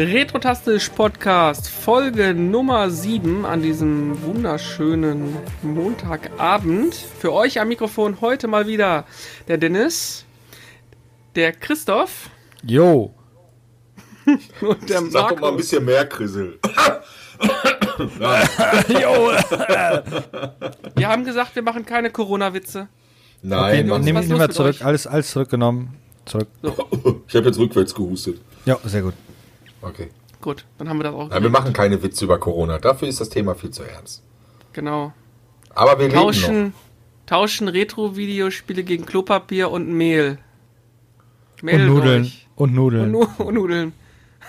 Retrotastisch Podcast, Folge Nummer 7 an diesem wunderschönen Montagabend. Für euch am Mikrofon heute mal wieder der Dennis, der Christoph Jo. und der Sag doch mal ein Markus. bisschen mehr, Krissel. Jo. Wir haben gesagt, wir machen keine Corona-Witze. Nein, los mal mit zurück. Alles, alles zurückgenommen. Zurück. ich habe jetzt rückwärts gehustet. Ja, sehr gut. Okay. Gut, dann haben wir das auch. Nein, wir machen keine Witze über Corona. Dafür ist das Thema viel zu ernst. Genau. Aber wir leben noch. Tauschen, tauschen Retro-Videospiele gegen Klopapier und Mehl. Und Meldet Nudeln. euch. Und Und, Nudeln. Nu und Nudeln.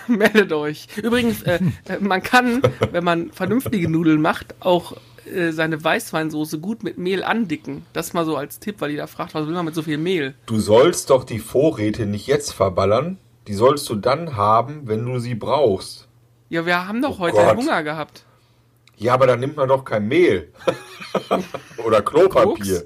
Meldet euch. Übrigens, äh, äh, man kann, wenn man vernünftige Nudeln macht, auch äh, seine Weißweinsoße gut mit Mehl andicken. Das mal so als Tipp, weil jeder fragt, was will man mit so viel Mehl? Du sollst doch die Vorräte nicht jetzt verballern. Die sollst du dann haben, wenn du sie brauchst. Ja, wir haben doch Oh heute Gott. Hunger gehabt. Ja, aber dann nimmt man doch kein Mehl. oder Klopapier. Koks?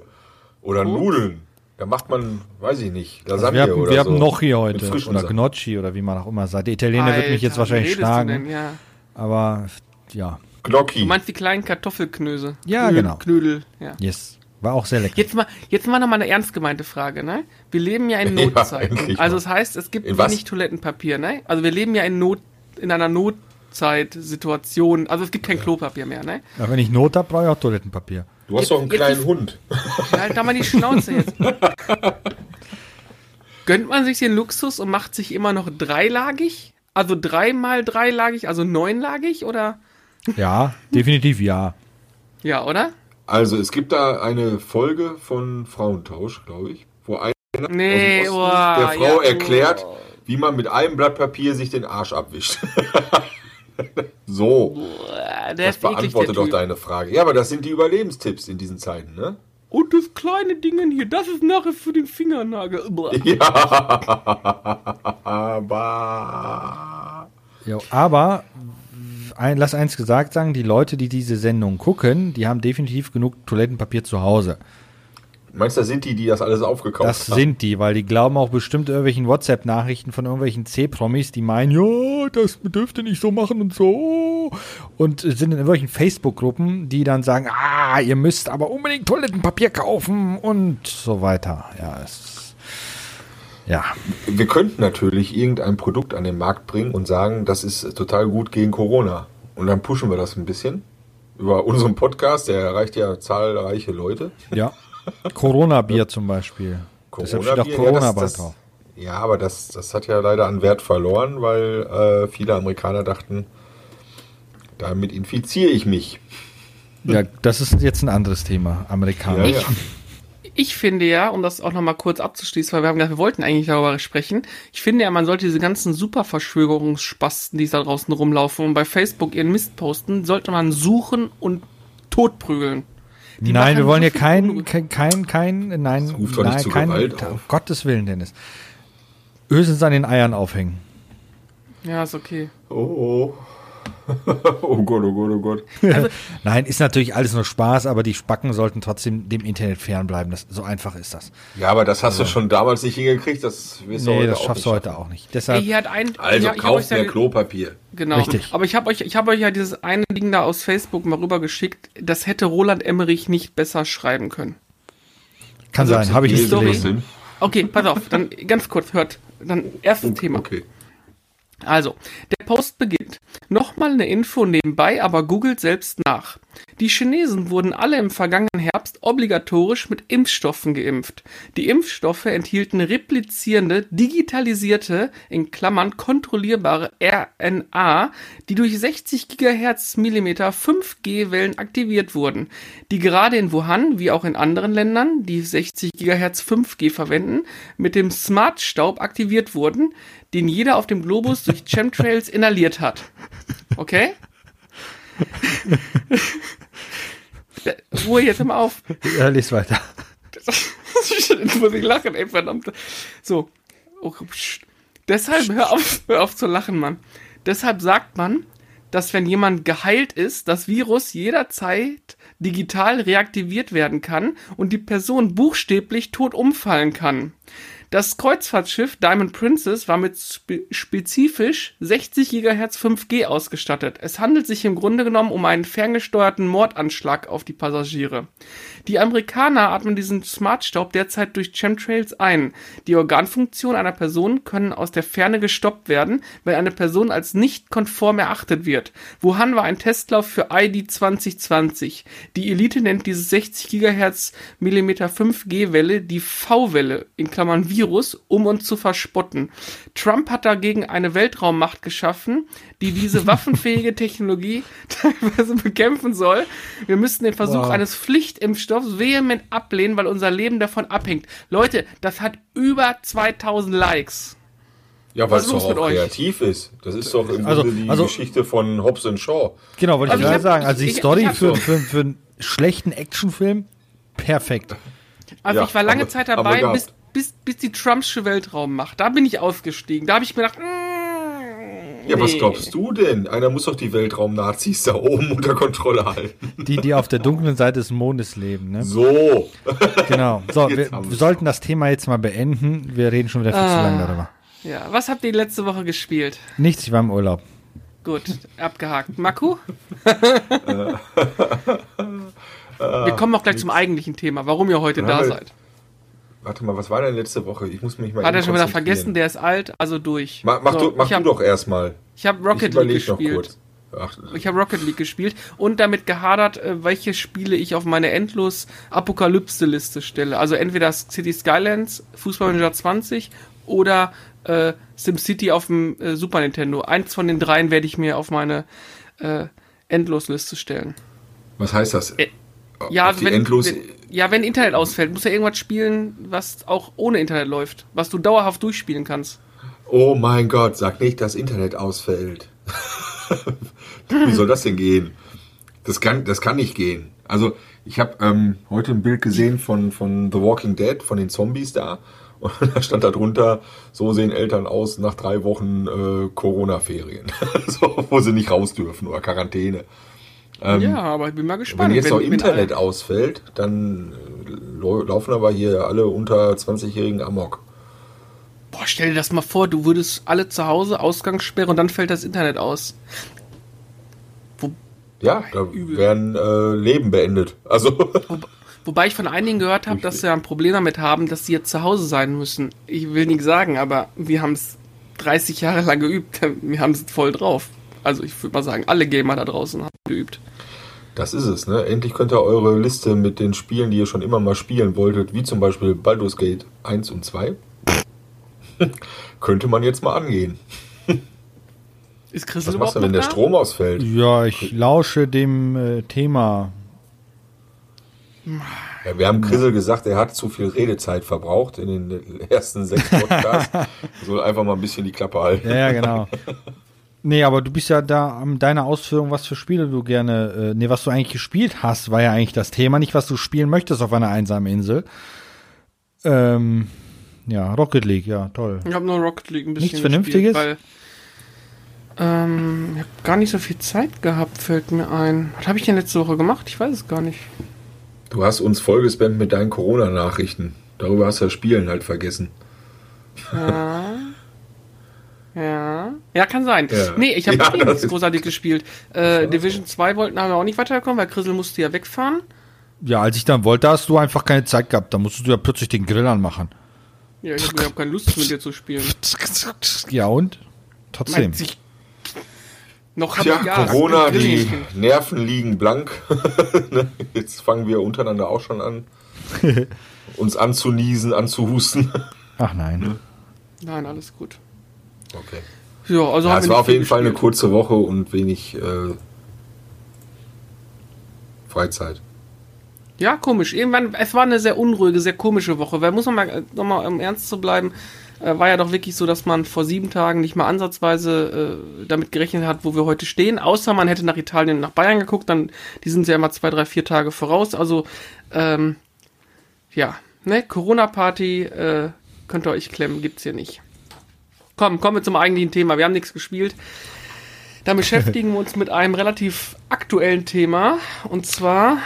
Oder Koks? Nudeln. Da macht man, weiß ich nicht, Also Lasagne wir haben, oder wir so. haben noch hier Mit heute. Oder. Gnocchi oder wie man auch immer sagt. Der Italiener wird mich jetzt Alter, wahrscheinlich denn? schlagen. Ja. Aber ja. Gnocchi. Du meinst die kleinen Kartoffelknöse? Ja, Knödel, genau. Knödel, ja. Yes. War auch sehr lecker. Jetzt mal, jetzt mal nochmal eine ernst gemeinte Frage, ne? Wir leben ja in Ja, Notzeiten. endlich also das heißt, es gibt wenig Toilettenpapier, ne? Also wir leben ja in Not, in einer Notzeitsituation. Also es gibt kein Klopapier mehr, ne? Aber wenn ich Not habe, brauche ich auch Toilettenpapier. du hast jetzt- doch einen kleinen ist- Hund. Halt da mal die Schnauze jetzt. Gönnt man sich den Luxus und macht sich immer noch dreilagig? Also dreimal dreilagig, also neunlagig oder? Ja, definitiv ja. Ja, oder? Also, es gibt da eine Folge von Frauentausch, glaube ich, wo einer Nee, aus dem Osten boah, der Frau ja, erklärt, boah. wie man mit einem Blatt Papier sich den Arsch abwischt. so, Der das beantwortet doch deine Frage. Ja, aber das sind die Überlebenstipps in diesen Zeiten, ne? Und das kleine Ding hier, das ist nachher für den Fingernagel. Ja, aber Jo, aber ein, lass eins gesagt sagen, die Leute, die diese Sendung gucken, die haben definitiv genug Toilettenpapier zu Hause. meinst du, das sind die, die das alles aufgekauft Das haben? sind die, weil die glauben auch bestimmt irgendwelchen WhatsApp-Nachrichten von irgendwelchen C-Promis, die meinen, ja, das dürfte nicht so machen und so. Und sind in irgendwelchen Facebook-Gruppen, die dann sagen, ah, ihr müsst aber unbedingt Toilettenpapier kaufen und so weiter. Ja, es, ja. Wir könnten natürlich irgendein Produkt an den Markt bringen und sagen, das ist total gut gegen Corona. Und dann pushen wir das ein bisschen über unseren Podcast, der erreicht ja zahlreiche Leute. ja. Corona-Bier zum Beispiel. Deshalb steht auch Corona-Bier, Corona ja, das- das- drauf. Ja, aber das, das hat ja leider an Wert verloren, weil äh, viele Amerikaner dachten, damit infiziere ich mich. Ja, das ist jetzt ein anderes Thema, Amerikaner. Ja, ja. Ich finde ja, um das auch nochmal kurz abzuschließen, weil wir haben gedacht, wir wollten eigentlich darüber sprechen. Ich finde ja, man sollte diese ganzen Superverschwörungsspasten, die da draußen rumlaufen und bei Facebook ihren Mist posten, sollte man suchen und totprügeln. Die Nein, wir wollen so hier kein, kein, kein, kein, nein, ruft nein, zu kein, Gewalt auf. um Gottes Willen, Dennis. Höchstens an den Eiern aufhängen. Ja, ist okay. Oh, oh. oh Gott, oh Gott, oh Gott. Nein, ist natürlich alles nur Spaß, aber die Spacken sollten trotzdem dem Internet fernbleiben. Das, so einfach ist das. Ja, aber das hast du schon damals nicht hingekriegt, das wirst du Nee, heute das auch schaffst du heute auch nicht. Ey, Deshalb, hier hat ein. Also ja, ich hab kauf euch ja mehr ge- Klopapier. Genau. Richtig. Aber ich habe euch, ich habe euch ja dieses eine Ding da aus Facebook mal rübergeschickt. Das hätte Roland Emmerich nicht besser schreiben können. kann also sein, habe ich die nicht Story- gelesen. Okay, pass auf, dann ganz kurz, hört. Dann erstes Thema. Okay. Also, der Post beginnt. Nochmal eine Info nebenbei, aber googelt selbst nach. Die Chinesen wurden alle im vergangenen Herbst obligatorisch mit Impfstoffen geimpft. Die Impfstoffe enthielten replizierende, digitalisierte, in Klammern kontrollierbare RNA, die durch 60 GHz Millimeter 5G-Wellen aktiviert wurden, die gerade in Wuhan, wie auch in anderen Ländern, die 60 GHz 5G verwenden, mit dem Smart-Staub aktiviert wurden, den jeder auf dem Globus durch Chemtrails inhaliert hat. Okay? Ruhe jetzt mal auf. Ja, lies weiter. Jetzt muss ich lachen, ey, verdammt. So. Oh. Deshalb, hör auf, hör auf zu lachen, Mann. Deshalb sagt man, dass wenn jemand geheilt ist, das Virus jederzeit digital reaktiviert werden kann und die Person buchstäblich tot umfallen kann. Das Kreuzfahrtschiff Diamond Princess war mit spe spezifisch 60 GHz 5G ausgestattet. Es handelt sich im Grunde genommen um einen ferngesteuerten Mordanschlag auf die Passagiere. Die Amerikaner atmen diesen Smartstaub derzeit durch Chemtrails ein. Die Organfunktionen einer Person können aus der Ferne gestoppt werden, wenn eine Person als nicht konform erachtet wird. Wuhan war ein Testlauf für ID 2020. Die Elite nennt diese 60 GHz Millimeter 5G-Welle die V-Welle, in Klammern Virus, um uns zu verspotten. Trump hat dagegen eine Weltraummacht geschaffen, die diese waffenfähige Technologie teilweise bekämpfen soll. Wir müssten den Versuch Wow. eines Pflichtimpfstoffs vehement ablehnen, weil unser Leben davon abhängt. Leute, das hat über 2000 Likes. Ja, weil es doch mit auch euch? kreativ ist. Das ist doch im Also- Grunde die also- Geschichte von Hobbs and Shaw. Genau, wollte ich Also ich gerade sagen. Also die ich- Story ich für, so- für, für einen schlechten Actionfilm, perfekt. Also Ja, ich war lange haben wir- Zeit dabei, bis, bis, bis die Trumpsche Weltraummacht. Da bin ich ausgestiegen. Da habe ich mir gedacht, mm, Ja, was nee. glaubst du denn? Einer muss doch die Weltraum-Nazis da oben unter Kontrolle halten. Die, die auf der dunklen Seite des Mondes leben, ne? So. Genau. So, Jetzt wir, sollten das Thema jetzt mal beenden. Wir reden schon wieder viel zu Ah. lange darüber. Ja, was habt ihr letzte Woche gespielt? Nichts, ich war im Urlaub. Gut, abgehakt. Maku? Wir kommen auch gleich zum eigentlichen Thema, warum ihr heute Dann da seid. Warte mal, was war denn letzte Woche? Ich muss mich mal Hat er schon wieder vergessen, der ist alt, also durch. Mach, mach, So, du, mach hab, du doch erstmal. Ich habe Rocket ich League gespielt. kurz. Ach, Ich habe Rocket League gespielt und damit gehadert, äh, welche Spiele ich auf meine endlos Apokalypse-Liste stelle. Also entweder City Skylands, Fußball Manager 20 oder äh, SimCity auf dem äh, Super Nintendo. Eins von den dreien werde ich mir auf meine äh, Endlosliste stellen. was heißt das? Äh, Ja, Auf die wenn, endlos wenn, ja, wenn Internet ausfällt, muss ja irgendwas spielen, was auch ohne Internet läuft, was du dauerhaft durchspielen kannst. Oh mein Gott, sag nicht, dass Internet ausfällt. Wie soll das denn gehen? Das kann, das kann nicht gehen. Also, ich habe ähm, heute ein Bild gesehen von, von The Walking Dead, von den Zombies da. Und da stand da drunter, so sehen Eltern aus nach drei Wochen äh, Corona-Ferien. so, wo sie nicht raus dürfen oder Quarantäne. Ja, aber ich bin mal gespannt. Wenn jetzt noch wenn Internet ausfällt, dann äh, lau- laufen aber hier alle unter 20-Jährigen Amok. Boah, stell dir das mal vor, du würdest alle zu Hause Ausgangssperre und dann fällt das Internet aus. Ja, da Übel. werden äh, Leben beendet. Also, Wo, wobei ich von einigen gehört habe, dass sie ein Problem damit haben, dass sie jetzt zu Hause sein müssen. Ich will nicht sagen, aber wir haben es 30 Jahre lang geübt. Wir haben es voll drauf. Also ich würde mal sagen, alle Gamer da draußen haben geübt. das ist es, ne? Endlich könnt ihr eure Liste mit den Spielen, die ihr schon immer mal spielen wolltet, wie zum Beispiel Baldur's Gate 1 und 2, könnte man jetzt mal angehen. Ist Chris Was machst du, wenn der da? Strom ausfällt? Ja, ich lausche dem äh, Thema. Ja, wir haben Chrisel gesagt, er hat zu viel Redezeit verbraucht in den ersten sechs Podcasts. Er soll einfach mal ein bisschen die Klappe halten. Ja, ja, genau. Nee, aber du bist ja da an deiner Ausführung, was für Spiele du gerne, äh, nee, was du eigentlich gespielt hast, war ja eigentlich das Thema, nicht was du spielen möchtest auf einer einsamen Insel. Ähm, ja, Rocket League, ja, toll. Ich habe nur Rocket League ein bisschen Nichts Vernünftiges? Gespielt, weil, ähm, ich habe gar nicht so viel Zeit gehabt, fällt mir ein. Was habe ich denn letzte Woche gemacht? Ich weiß es gar nicht. Du hast uns vollgespammt mit deinen Corona-Nachrichten. Darüber hast du das Spielen halt vergessen. Ja. Ja, kann sein. Ja. Nee, ich habe Ja, nichts großartig gespielt. Äh, Division 2 wollten aber auch nicht weiterkommen, weil Chrisel musste ja wegfahren. Ja, als ich dann wollte, hast du einfach keine Zeit gehabt. Da musstest du ja plötzlich den Grill anmachen. Ja, ich habe überhaupt keine Lust mit dir zu spielen. Ja, und? Trotzdem. Meint Noch hab Tja, ich Gas. Corona, die. Nerven liegen blank. Ne? Jetzt fangen wir untereinander auch schon an, uns anzuniesen, anzuhusten. Ach nein. Nein, alles gut. Okay. Ja, also Ja, es war auf jeden Fall eine kurze Woche und wenig äh, Freizeit. Ja, komisch. Irgendwann, es war eine sehr unruhige, sehr komische Woche. Weil muss man mal, nochmal um ernst zu bleiben, äh, war ja doch wirklich so, dass man vor sieben Tagen nicht mal ansatzweise äh, damit gerechnet hat, wo wir heute stehen. Außer man hätte nach Italien und nach Bayern geguckt, dann, die sind ja immer zwei, drei, vier Tage voraus. Also, ähm, ja, ne, Corona-Party, äh, könnt ihr euch klemmen, gibt's hier nicht. Komm, kommen wir zum eigentlichen Thema. Wir haben nichts gespielt. Dann beschäftigen wir uns mit einem relativ aktuellen Thema. Und zwar,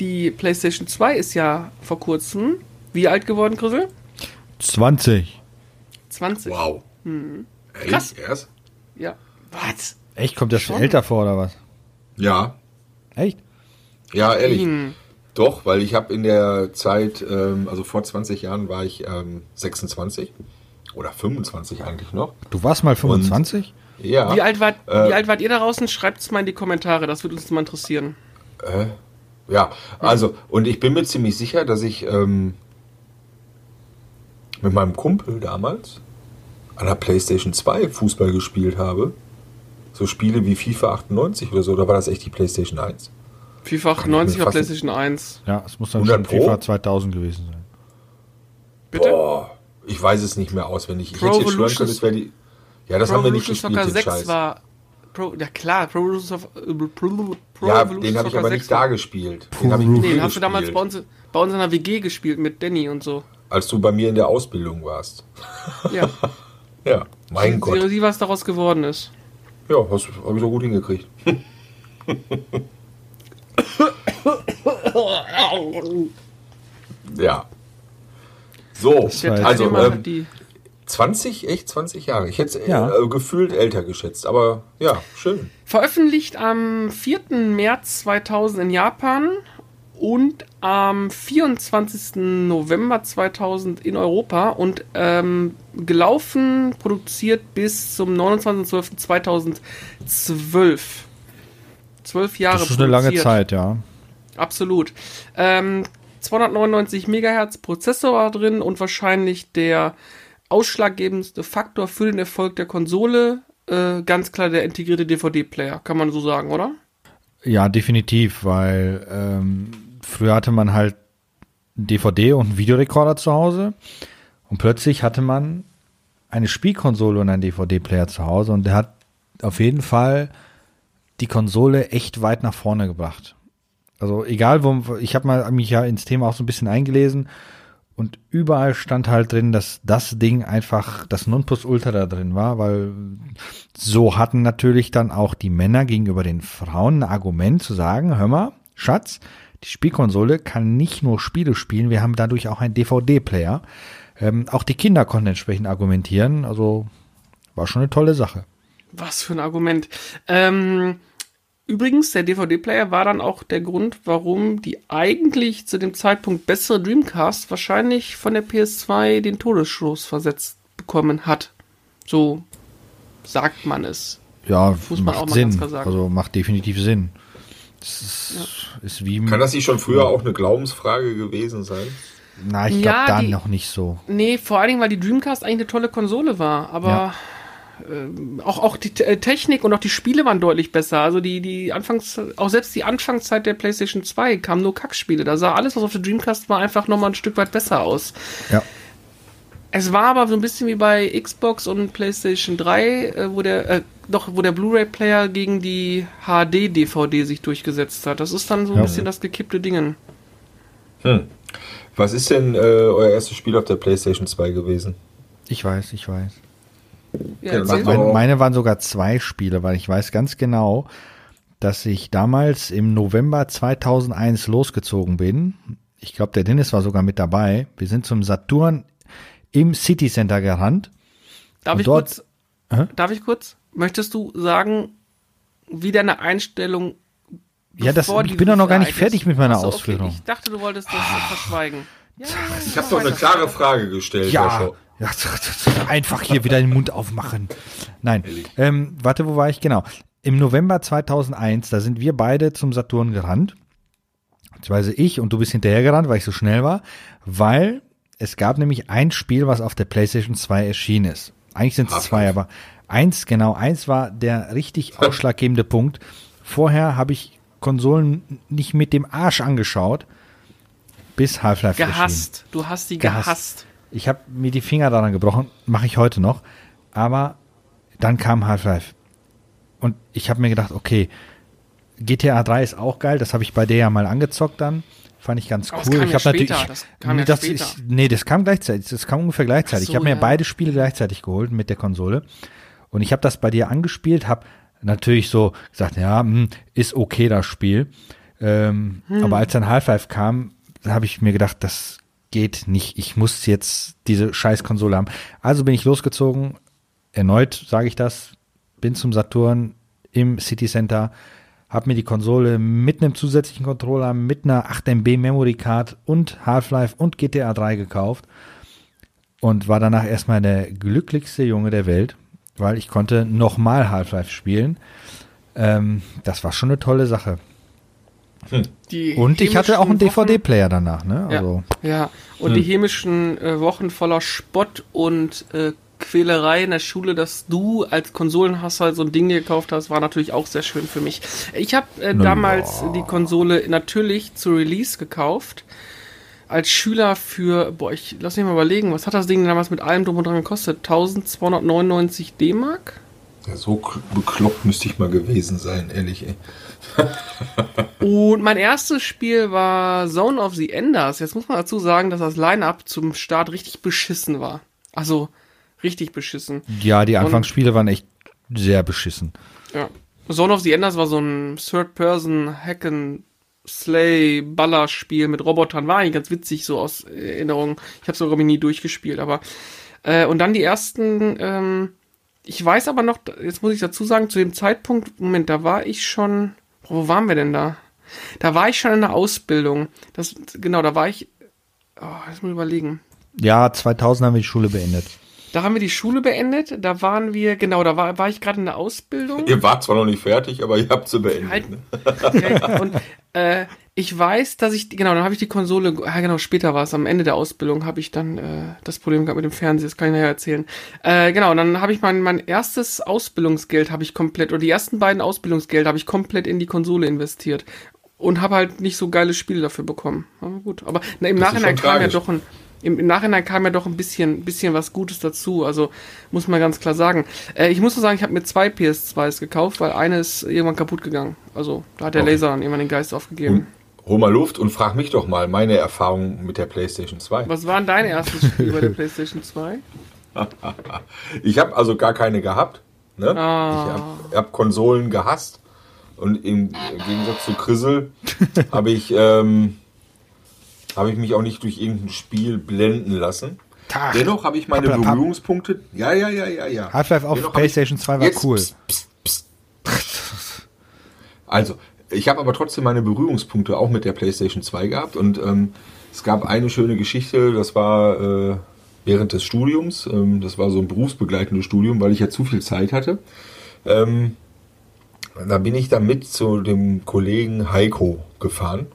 die PlayStation 2 ist ja vor kurzem wie alt geworden, Grüssel? 20. 20. Wow. Ehrlich? Krass. Erst? Ja. Was? Echt, kommt das Schon? älter vor oder was? Ja. Echt? Ja, ehrlich. Hm. Doch, weil ich habe in der Zeit, ähm, also vor 20 Jahren war ich ähm, 26 oder 25 eigentlich noch. Du warst mal 25? Ja. Wie, alt wart, Äh, wie alt wart ihr da draußen? Schreibt es mal in die Kommentare, das würde uns mal interessieren. Ja, also, und ich bin mir ziemlich sicher, dass ich ähm, mit meinem Kumpel damals an der PlayStation 2 Fußball gespielt habe. So Spiele wie FIFA 98 oder so, oder war das echt die PlayStation 1? FIFA Kann ich 98 mir auf fast- PlayStation 1. Ja, es muss dann 100 schon Pro? FIFA 2000 gewesen sein. Bitte? Boah, ich weiß es nicht mehr auswendig. Ich Pro hätte jetzt schwören können, es wäre die. Ja, das Pro haben wir nicht Evolution gespielt, Soccer den 6 Scheiß. war. Pro, ja klar, Pro Evolution Soccer. äh, Pro, Pro ja, Evolution den habe ich aber 6 nicht da gespielt. Den habe ich Nee, mit Nee, den hast du damals bei uns, bei uns in der WG gespielt mit Danny und so. als du bei mir in der Ausbildung warst. Ja. Ja, mein Gott. Sie, was daraus geworden ist. Ja, das habe ich so gut hingekriegt. ja. So, also ähm, die, 20, echt 20 Jahre. Ich hätte es Ja. äh, gefühlt älter geschätzt, aber ja, schön. Veröffentlicht am 4. März 2000 in Japan und am 24. November 2000 in Europa und ähm, gelaufen, produziert bis zum 29.12.2012. Zwölf Jahre Das ist eine lange. Zeit, ja. Absolut. Ähm, 299 Megahertz Prozessor war drin und wahrscheinlich der ausschlaggebendste Faktor für den Erfolg der Konsole. Äh, ganz klar der integrierte DVD-Player, kann man so sagen, oder? Ja, definitiv, weil ähm, früher hatte man halt DVD und Videorekorder zu Hause und plötzlich hatte man eine Spielkonsole und einen DVD-Player zu Hause und der hat auf jeden Fall die Konsole echt weit nach vorne gebracht. Also egal, wo ich habe mal mich ja ins Thema auch so ein bisschen eingelesen und überall stand halt drin, dass das Ding einfach das Nonplusultra da drin war, weil so hatten natürlich dann auch die Männer gegenüber den Frauen ein Argument zu sagen, hör mal, Schatz, die Spielkonsole kann nicht nur Spiele spielen, wir haben dadurch auch einen DVD-Player. Ähm, auch die Kinder konnten entsprechend argumentieren, also war schon eine tolle Sache. Was für ein Argument. Ähm, übrigens, der DVD-Player war dann auch der Grund, warum die eigentlich zu dem Zeitpunkt bessere Dreamcast wahrscheinlich von der PS2 den Todesstoß versetzt bekommen hat. So sagt man es. Ja, Muss man auch macht mal Sinn. ganz klar sagen. Also macht definitiv Sinn. Das ist, ist wie Kann das nicht schon früher auch eine Glaubensfrage gewesen sein? Na, ich glaube Ja, da die- noch nicht so. Nee, vor allen Dingen, weil die Dreamcast eigentlich eine tolle Konsole war, aber ähm, auch, auch die äh, Technik und auch die Spiele waren deutlich besser. Also die, die Anfangs, auch selbst die Anfangszeit der PlayStation 2 kamen nur Kackspiele. Da sah alles, was auf der Dreamcast war, einfach nochmal ein Stück weit besser aus. Ja. Es war aber so ein bisschen wie bei Xbox und PlayStation 3, äh, wo der, äh, doch, wo der Blu-ray-Player gegen die HD-DVD sich durchgesetzt hat. Das ist dann so ein Ja. bisschen das gekippte Dingen. Was ist denn äh, euer erstes Spiel auf der PlayStation 2 gewesen? Ich weiß, ich weiß. Ja, Meine, meine waren sogar zwei Spiele, weil ich weiß ganz genau, dass ich damals im November 2001 losgezogen bin. Ich glaube, der Dennis war sogar mit dabei. Wir sind zum Saturn im City Center gerannt. Darf ich dort- kurz? Hä? Darf ich kurz? Möchtest du sagen, wie deine Einstellung? Ja, das- ich bin doch noch gar nicht fertig mit meiner Ach so, Ausführung. Okay. Ich dachte, du wolltest das verschweigen. Ja, Ich habe doch eine klare Frage gestellt. Ja, Joshua. Ja einfach hier wieder den Mund aufmachen. Nein, ähm, warte, wo war ich? Genau. Im November 2001, da sind wir beide zum Saturn gerannt. Beziehungsweise ich und du bist hinterhergerannt, weil ich so schnell war, weil es gab nämlich ein Spiel, was auf der PlayStation 2 erschienen ist. Eigentlich sind es zwei, aber eins, genau, eins war der richtig ausschlaggebende Punkt. Vorher habe ich Konsolen nicht mit dem Arsch angeschaut, bis Half-Life erschien. gehasst. Du hast die Gehasst. gehasst. Ich habe mir die Finger daran gebrochen, mache ich heute noch. Aber dann kam Half-Life. Und ich habe mir gedacht, okay, GTA 3 ist auch geil. Das habe ich bei der ja mal angezockt dann. Fand ich ganz cool. ich ja habe natürlich. später, das kam ja das später. Ist, nee, das kam gleichzeitig. Das kam ungefähr gleichzeitig. So, ich habe mir ja. beide Spiele gleichzeitig geholt mit der Konsole. Und ich habe das bei dir angespielt, habe natürlich so gesagt, ja, hm, ist okay das Spiel. Ähm, Hm. Aber als dann Half-Life kam, habe ich mir gedacht, das geht nicht. Ich muss jetzt diese scheiß Konsole haben. Also bin ich losgezogen. Erneut sage ich das. Bin zum Saturn im City Center. Hab mir die Konsole mit einem zusätzlichen Controller, mit einer 8 MB Memory Card und Half-Life und GTA 3 gekauft. Und war danach erstmal der glücklichste Junge der Welt, weil ich konnte nochmal Half-Life spielen. Ähm, das war schon eine tolle Sache. Die Und ich hatte auch einen DVD-Player danach, ne? Ja, Also, ja. und die hämischen äh, Wochen voller Spott und äh, Quälerei in der Schule, dass du als Konsolenhasser so ein Ding gekauft hast, war natürlich auch sehr schön für mich. Ich habe äh, damals ja. die Konsole natürlich zu Release gekauft. Als Schüler für, boah, ich lass mich mal überlegen, was hat das Ding damals mit allem drum und dran gekostet? 1299 D-Mark? Ja, so bekloppt müsste ich mal gewesen sein, ehrlich. Ey. Und mein erstes Spiel war Zone of the Enders. Jetzt muss man dazu sagen, dass das Line-Up zum Start richtig beschissen war. Also richtig beschissen. ja, die Anfangsspiele waren echt sehr beschissen. Ja. Zone of the Enders war so ein Third-Person Hack and Slay Ballerspiel mit Robotern. War eigentlich ganz witzig so aus Erinnerung. Ich habe sogar nie durchgespielt, aber äh, und dann die ersten. Ähm, ich weiß aber noch, jetzt muss ich dazu sagen, zu dem Zeitpunkt, Moment, da war ich schon. Wo waren wir denn da? Da war ich schon in der Ausbildung. Das genau, da war ich. Oh, jetzt muss ich überlegen. Ja, 2000 haben wir die Schule beendet. Da haben wir die Schule beendet. Da waren wir genau, da war, war ich gerade in der Ausbildung. Ihr wart zwar noch nicht fertig, aber ihr habt sie beendet. Halt. Ne? Und äh, ich weiß, dass ich, genau, dann habe ich die Konsole, ja genau, später war es, am Ende der Ausbildung habe ich dann äh, das Problem gehabt mit dem Fernseher, das kann ich nachher erzählen. Äh, genau, dann habe ich mein, mein erstes Ausbildungsgeld habe ich komplett, oder die ersten beiden Ausbildungsgeld habe ich komplett in die Konsole investiert. Und habe halt nicht so geile Spiele dafür bekommen. Aber gut, aber na, im Das Nachhinein kam ja doch ein, im, im Nachhinein kam ja doch ein bisschen, bisschen was Gutes dazu. Also muss man ganz klar sagen. Äh, ich muss nur sagen, ich habe mir zwei PS2s gekauft, weil eine ist irgendwann kaputt gegangen. Also da hat der Okay. Laser dann irgendwann den Geist aufgegeben. Hol mal Luft und frag mich doch mal meine Erfahrung mit der PlayStation 2. Was war denn dein erstes Spiel bei der PlayStation 2? Ich habe also gar keine gehabt. Ne? Ah. Ich habe hab Konsolen gehasst. Und im Gegensatz zu Krissel habe ich, ähm, hab ich mich auch nicht durch irgendein Spiel blenden lassen. Tag. Dennoch habe ich meine Papp. Berührungspunkte. Ja, ja, ja, ja, ja. Half-Life auf Dennoch PlayStation 2 war cool. pst, pst, pst. Also, ich habe aber trotzdem meine Berührungspunkte auch mit der PlayStation 2 gehabt und ähm, es gab eine schöne Geschichte, das war äh, während des Studiums, ähm, das war so ein berufsbegleitendes Studium, weil ich ja zu viel Zeit hatte. Ähm, da bin ich dann mit zu dem Kollegen Heiko gefahren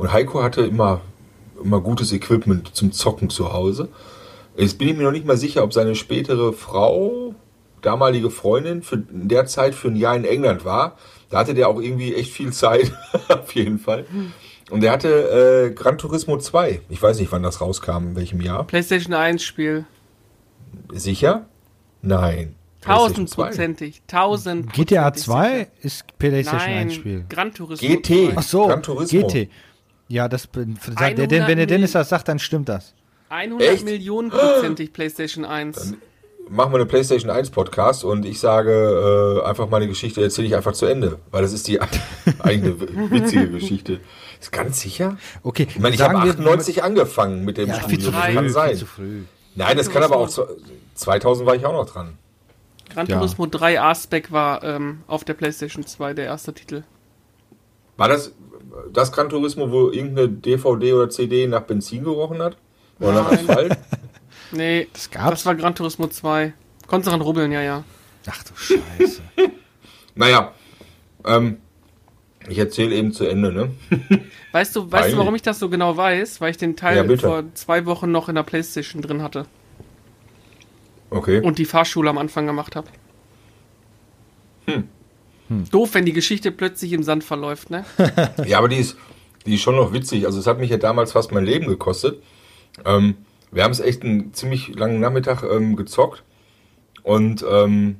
und Heiko hatte immer, immer gutes Equipment zum Zocken zu Hause. Jetzt bin ich mir noch nicht mal sicher, ob seine spätere Frau, damalige Freundin, für in der Zeit für ein Jahr in England war. Da hatte der auch irgendwie echt viel Zeit, auf jeden Fall. Und der hatte äh, Gran Turismo 2. Ich weiß nicht, wann das rauskam, in welchem Jahr. PlayStation 1 Spiel. Sicher? Nein. PlayStation 2. Tausendprozentig. Tausend. GTA 2 ist PlayStation Nein, 1 Spiel. Gran Turismo GT. 2. Ach so, Gran Turismo. GT. Ja, das bin- der, 100 der, wenn der Dennis das sagt, dann stimmt das. 100 Echt? Millionen prozentig PlayStation 1. Machen wir eine PlayStation 1 Podcast und ich sage äh, einfach meine Geschichte, erzähle ich einfach zu Ende. Weil das ist die eine witzige Geschichte. Ist ganz sicher? Okay, Ich meine, ich habe sagen wir- 98 angefangen mit dem Ja, viel zu Studium. Das früh, kann viel sein. zu früh. Nein, das kann aber auch. zu- 2000 war ich auch noch dran. Gran Ja. Turismo 3 A-Spec war ähm, auf der PlayStation 2 der erste Titel. War das das Gran Turismo, wo irgendeine DVD oder CD nach Benzin gerochen hat? Oder nach. Asphalt? Nee, Das gab's? das war Gran Turismo 2. Konntest dran rubbeln, ja, ja. Ach du Scheiße. naja, ähm, ich erzähle eben zu Ende, ne? Weißt du, weißt du, warum ich das so genau weiß? Weil ich den Ja, Teil bitte. vor zwei Wochen noch in der Playstation drin hatte Okay. und die Fahrschule am Anfang gemacht habe. Hm. Doof, wenn die Geschichte plötzlich im Sand verläuft, ne? Ja, aber die ist, die ist schon noch witzig. Also es hat mich ja damals fast mein Leben gekostet. Ähm, wir haben es echt einen ziemlich langen Nachmittag ähm, gezockt. Und ähm,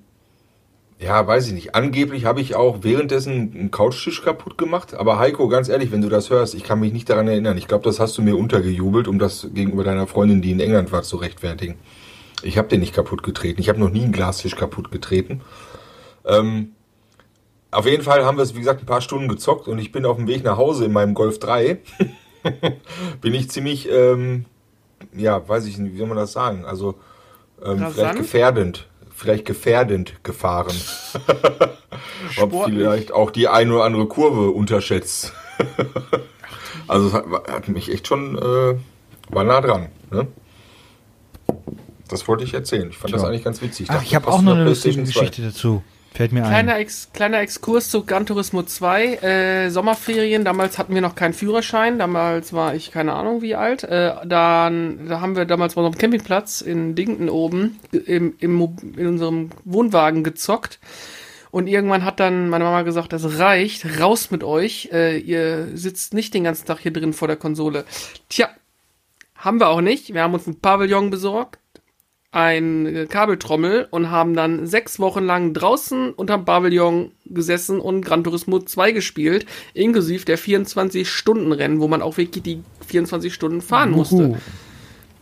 ja, weiß ich nicht. Angeblich habe ich auch währenddessen einen Couchtisch kaputt gemacht. Aber Heiko, ganz ehrlich, wenn du das hörst, ich kann mich nicht daran erinnern. Ich glaube, das hast du mir untergejubelt, um das gegenüber deiner Freundin, die in England war, zu rechtfertigen. Ich habe den nicht kaputt getreten. Ich habe noch nie einen Glastisch kaputt getreten. Ähm, auf jeden Fall haben wir es, wie gesagt, ein paar Stunden gezockt und ich bin auf dem Weg nach Hause in meinem Golf 3 bin ich ziemlich, ähm, ja, weiß ich nicht, wie soll man das sagen? Also ähm, vielleicht gefährdend, vielleicht gefährdend gefahren. Ob vielleicht auch die eine oder andere Kurve unterschätzt. also es hat, hat mich echt schon, äh, war nah dran. Ne? Das wollte ich erzählen. Ich fand das Tja. eigentlich ganz witzig. Ach, ich habe auch noch eine lustige PlayStation 2. Geschichte dazu. Fällt mir ein. Kleiner, Ex, kleiner Exkurs zu Gran Turismo 2, äh, Sommerferien, damals hatten wir noch keinen Führerschein, damals war ich keine Ahnung wie alt. Äh, dann, da haben wir damals bei unserem Campingplatz in Dington oben im, im, in unserem Wohnwagen gezockt. Und irgendwann hat dann meine Mama gesagt, das reicht, raus mit euch, äh, ihr sitzt nicht den ganzen Tag hier drin vor der Konsole. Tja, haben wir auch nicht. Wir haben uns ein Pavillon besorgt, ein Kabeltrommel und haben dann sechs Wochen lang draußen unterm Pavillon gesessen und Gran Turismo 2 gespielt, inklusive der 24-Stunden-Rennen, wo man auch wirklich die 24 Stunden fahren musste.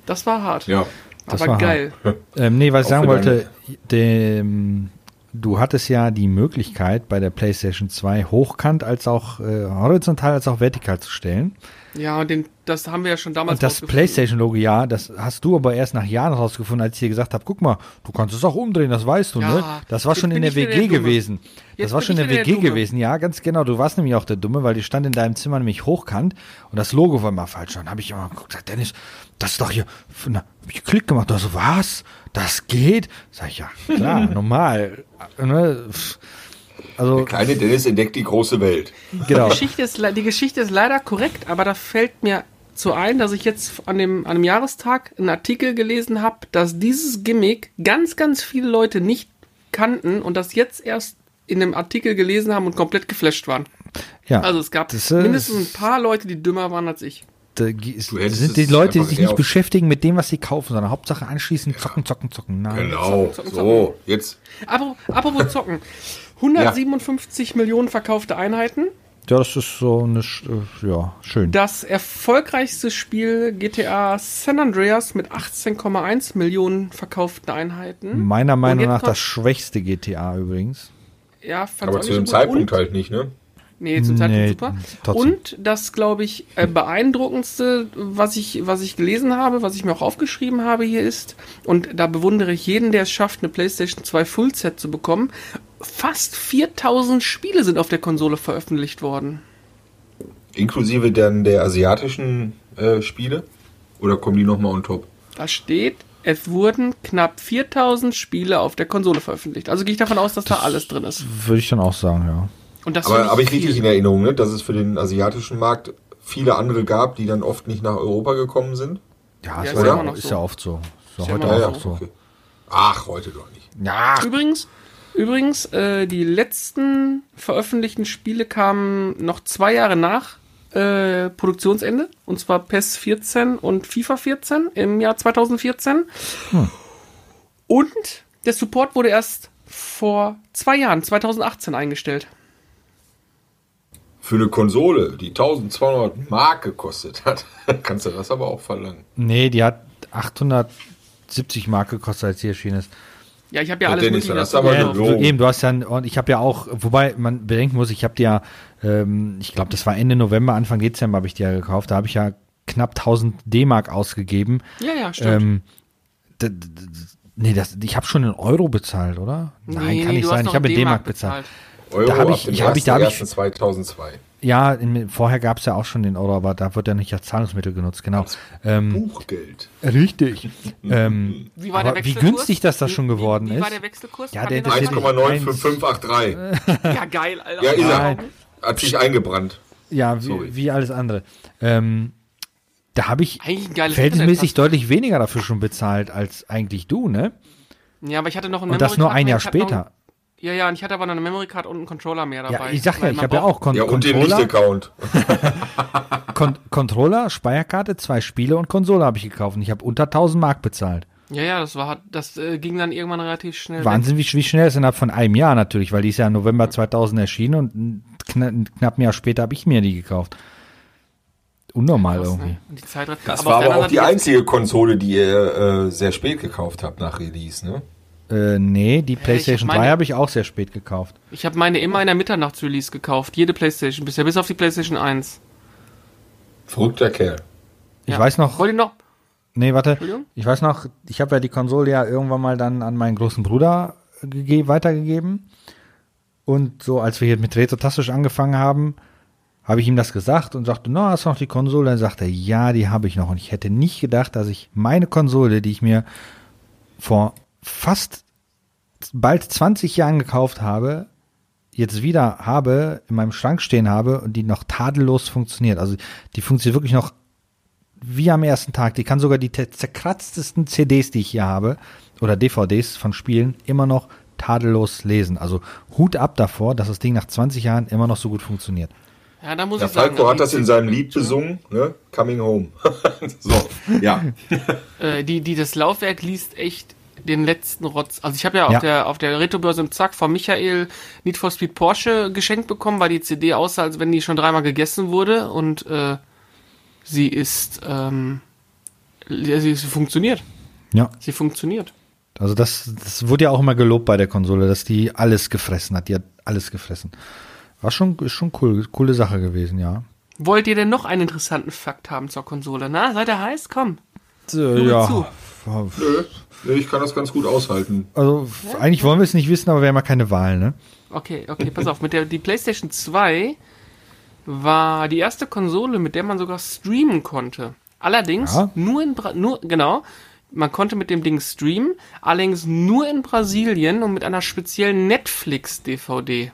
Das war hart. Ja. Das aber war geil. Ähm, nee, was ich sagen wollte, dem, du hattest ja die Möglichkeit bei der PlayStation 2 hochkant als auch äh, horizontal als auch vertikal zu stellen. Ja, und den, das haben wir ja schon damals Und das. PlayStation-Logo, ja, das hast du aber erst nach Jahren rausgefunden, als ich dir gesagt habe, guck mal, du kannst es auch umdrehen, das weißt du, Ja, ne? Das war schon in der WG der gewesen. Das Jetzt war bin schon in der WG der gewesen, ja, ganz genau. Du warst nämlich auch der Dumme, weil die stand in deinem Zimmer nämlich hochkant und das Logo war mal falsch. Und dann habe ich immer geguckt, gesagt, Dennis, das ist doch hier, na, hab ich Klick gemacht, also was? Das geht? Sag ich, ja, klar, normal. Ne? Also, Kleine Dennis entdeckt die große Welt. genau. Die Geschichte, ist, die Geschichte ist leider korrekt, aber da fällt mir zu ein, dass ich jetzt an dem, an dem Jahrestag einen Artikel gelesen habe, dass dieses Gimmick ganz, ganz viele Leute nicht kannten und das jetzt erst in einem Artikel gelesen haben und komplett geflasht waren. Ja, Also es gab das, mindestens ein paar Leute, die dümmer waren als ich. Sind die Leute, die sich nicht beschäftigen mit dem, was sie kaufen, sondern Hauptsache anschließend zocken, zocken, zocken. Nein. Genau. zocken, So, jetzt. Aber apropos zocken. 157 Millionen verkaufte Einheiten. Ja, das ist so eine, äh, ja, schön. Das erfolgreichste Spiel GTA San Andreas mit 18,1 Millionen verkauften Einheiten. Meiner Meinung nach das schwächste GTA übrigens. Ja, fand's Aber zu dem. Zeitpunkt Und, halt nicht, ne? Nee, zum Zeitpunkt Nee, super. trotzdem. Und das, glaube ich, äh, beeindruckendste, was ich, was ich gelesen habe, was ich mir auch aufgeschrieben habe hier ist, und da bewundere ich jeden, der es schafft, eine PlayStation 2 Full-Set zu bekommen, fast 4000 Spiele sind auf der Konsole veröffentlicht worden. Inklusive dann der asiatischen äh, Spiele? Oder kommen die nochmal on top? Da steht, es wurden knapp 4000 Spiele auf der Konsole veröffentlicht. Also gehe ich davon aus, dass da alles drin ist. Würde ich dann auch sagen, ja. Das Aber habe ich richtig in Erinnerung, ne? dass es für den asiatischen Markt viele andere gab, die dann oft nicht nach Europa gekommen sind? Ja, Ja, ist, ist ja, immer noch ist so. ja oft so. Ist ja Ist ja heute auch so. okay. Ach, heute doch nicht. Ja, Übrigens, übrigens, äh, die letzten veröffentlichten Spiele kamen noch zwei Jahre nach äh, Produktionsende. Und zwar PES 14 und FIFA 14 im Jahr 2014. Und der Support wurde erst vor zwei Jahren, 2018, eingestellt. Für eine Konsole, die 1200 Mark gekostet hat, kannst du das aber auch verlangen. nee, die hat 870 Mark gekostet, als die erschienen ist. Ja, ich habe ja Ja, alles Dennis, Mögliche das dazu aber Ja, du, eben, du hast ja, und ich habe ja auch, wobei man bedenken muss, ich habe dir ja, ähm, ich glaube, das war Ende November, Anfang Dezember habe ich die ja gekauft, da habe ich ja knapp 1000 D-Mark ausgegeben. Ja, ja, stimmt. Ähm, nee, das, ich habe schon in Euro bezahlt, oder? Nein, Nee, kann nee, nicht du hast sein. noch Ich habe D-Mark bezahlt. Euro Da hab ab ich- ich hab ich- da hab ich- 1.1.2002. Ja, in, vorher gab es ja auch schon den Euro, aber da wird ja nicht als Zahlungsmittel genutzt, genau. Ähm, Buchgeld. richtig. ähm, Wie war der wie günstig das das Wie- schon wie- geworden wie, ist. war der Wechselkurs? Ja, der- ist- 1,95583. Ja, geil, Alter. Ja, ist er. Hat sich eingebrannt. Ja, wie, wie alles andere. Ähm, da habe ich ein verhältnismäßig deutlich weniger dafür schon bezahlt als eigentlich du, ne? Ja, aber ich hatte noch einen Und das nur ein Jahr später. Ja, ja, und ich hatte aber noch eine Memory Card und einen Controller mehr dabei. Ja, ich sag ja, ich habe ja auch Kon Ja, und den Controller, Nicht-Account. Kon Controller, Speicherkarte, zwei Spiele und Konsole habe ich gekauft. Und ich habe unter 1000 Mark bezahlt. Ja, ja, das war, das äh, ging dann irgendwann relativ schnell. Wahnsinn, wie, wie schnell es innerhalb von einem Jahr natürlich, weil die ist ja im November 2000 erschienen und ein kna knapp ein Jahr später habe ich mir die gekauft. Unnormal Krass, irgendwie. ne? Und die Zeit Das aber war aber auch die einzige Konsole, die ihr äh, sehr spät gekauft habt nach Release, ne? Äh, nee, die PlayStation hab meine- 3 habe ich auch sehr spät gekauft. Ich habe meine immer in der Mitternachtsrelease gekauft. Jede Playstation bisher, bis auf die Playstation 1. Verrückter Kerl. Ich Ja. weiß noch, Wollt ihr noch? nee, warte, ich weiß noch, ich habe ja die Konsole ja irgendwann mal dann an meinen großen Bruder gege- weitergegeben. Und so, als wir hier mit Retrotastisch angefangen haben, habe ich ihm das gesagt und sagte, na, hast du noch die Konsole? Dann sagte er, ja, die habe ich noch. Und ich hätte nicht gedacht, dass ich meine Konsole, die ich mir vor fast bald 20 Jahren gekauft habe, jetzt wieder habe, in meinem Schrank stehen habe und die noch tadellos funktioniert. Also die funktioniert wirklich noch wie am ersten Tag. Die kann sogar die te- zerkratztesten CDs, die ich hier habe, oder DVDs von Spielen, immer noch tadellos lesen. Also Hut ab davor, dass das Ding nach 20 Jahren immer noch so gut funktioniert. Ja, da muss Der ich sagen. Falco hat das in seinem Lied besungen, ne? Coming Home. so, ja. Äh, die, die das Laufwerk liest echt den letzten Rotz. Also ich habe ja auf Ja. der auf der Retro-Börse im Zack von Michael Need for Speed Porsche geschenkt bekommen, weil die CD aussah, als wenn die schon dreimal gegessen wurde und äh, sie ist ähm, ja, sie, sie funktioniert. Ja, Sie funktioniert. also das, das wurde ja auch immer gelobt bei der Konsole, dass die alles gefressen hat. Die hat alles gefressen. War schon, ist schon cool, coole Sache gewesen, ja. Wollt ihr denn noch einen interessanten Fakt haben zur Konsole? Na, seid ihr heiß? Komm. Äh, ja. zu. Ich kann das ganz gut aushalten. Also eigentlich wollen wir es nicht wissen, aber wir haben ja keine Wahl, ne? Okay, okay, pass auf. Mit der die PlayStation 2 war die erste Konsole, mit der man sogar streamen konnte. Allerdings Ja. nur in Bra nur genau, man konnte mit dem Ding streamen, allerdings nur in Brasilien und mit einer speziellen Netflix DVD.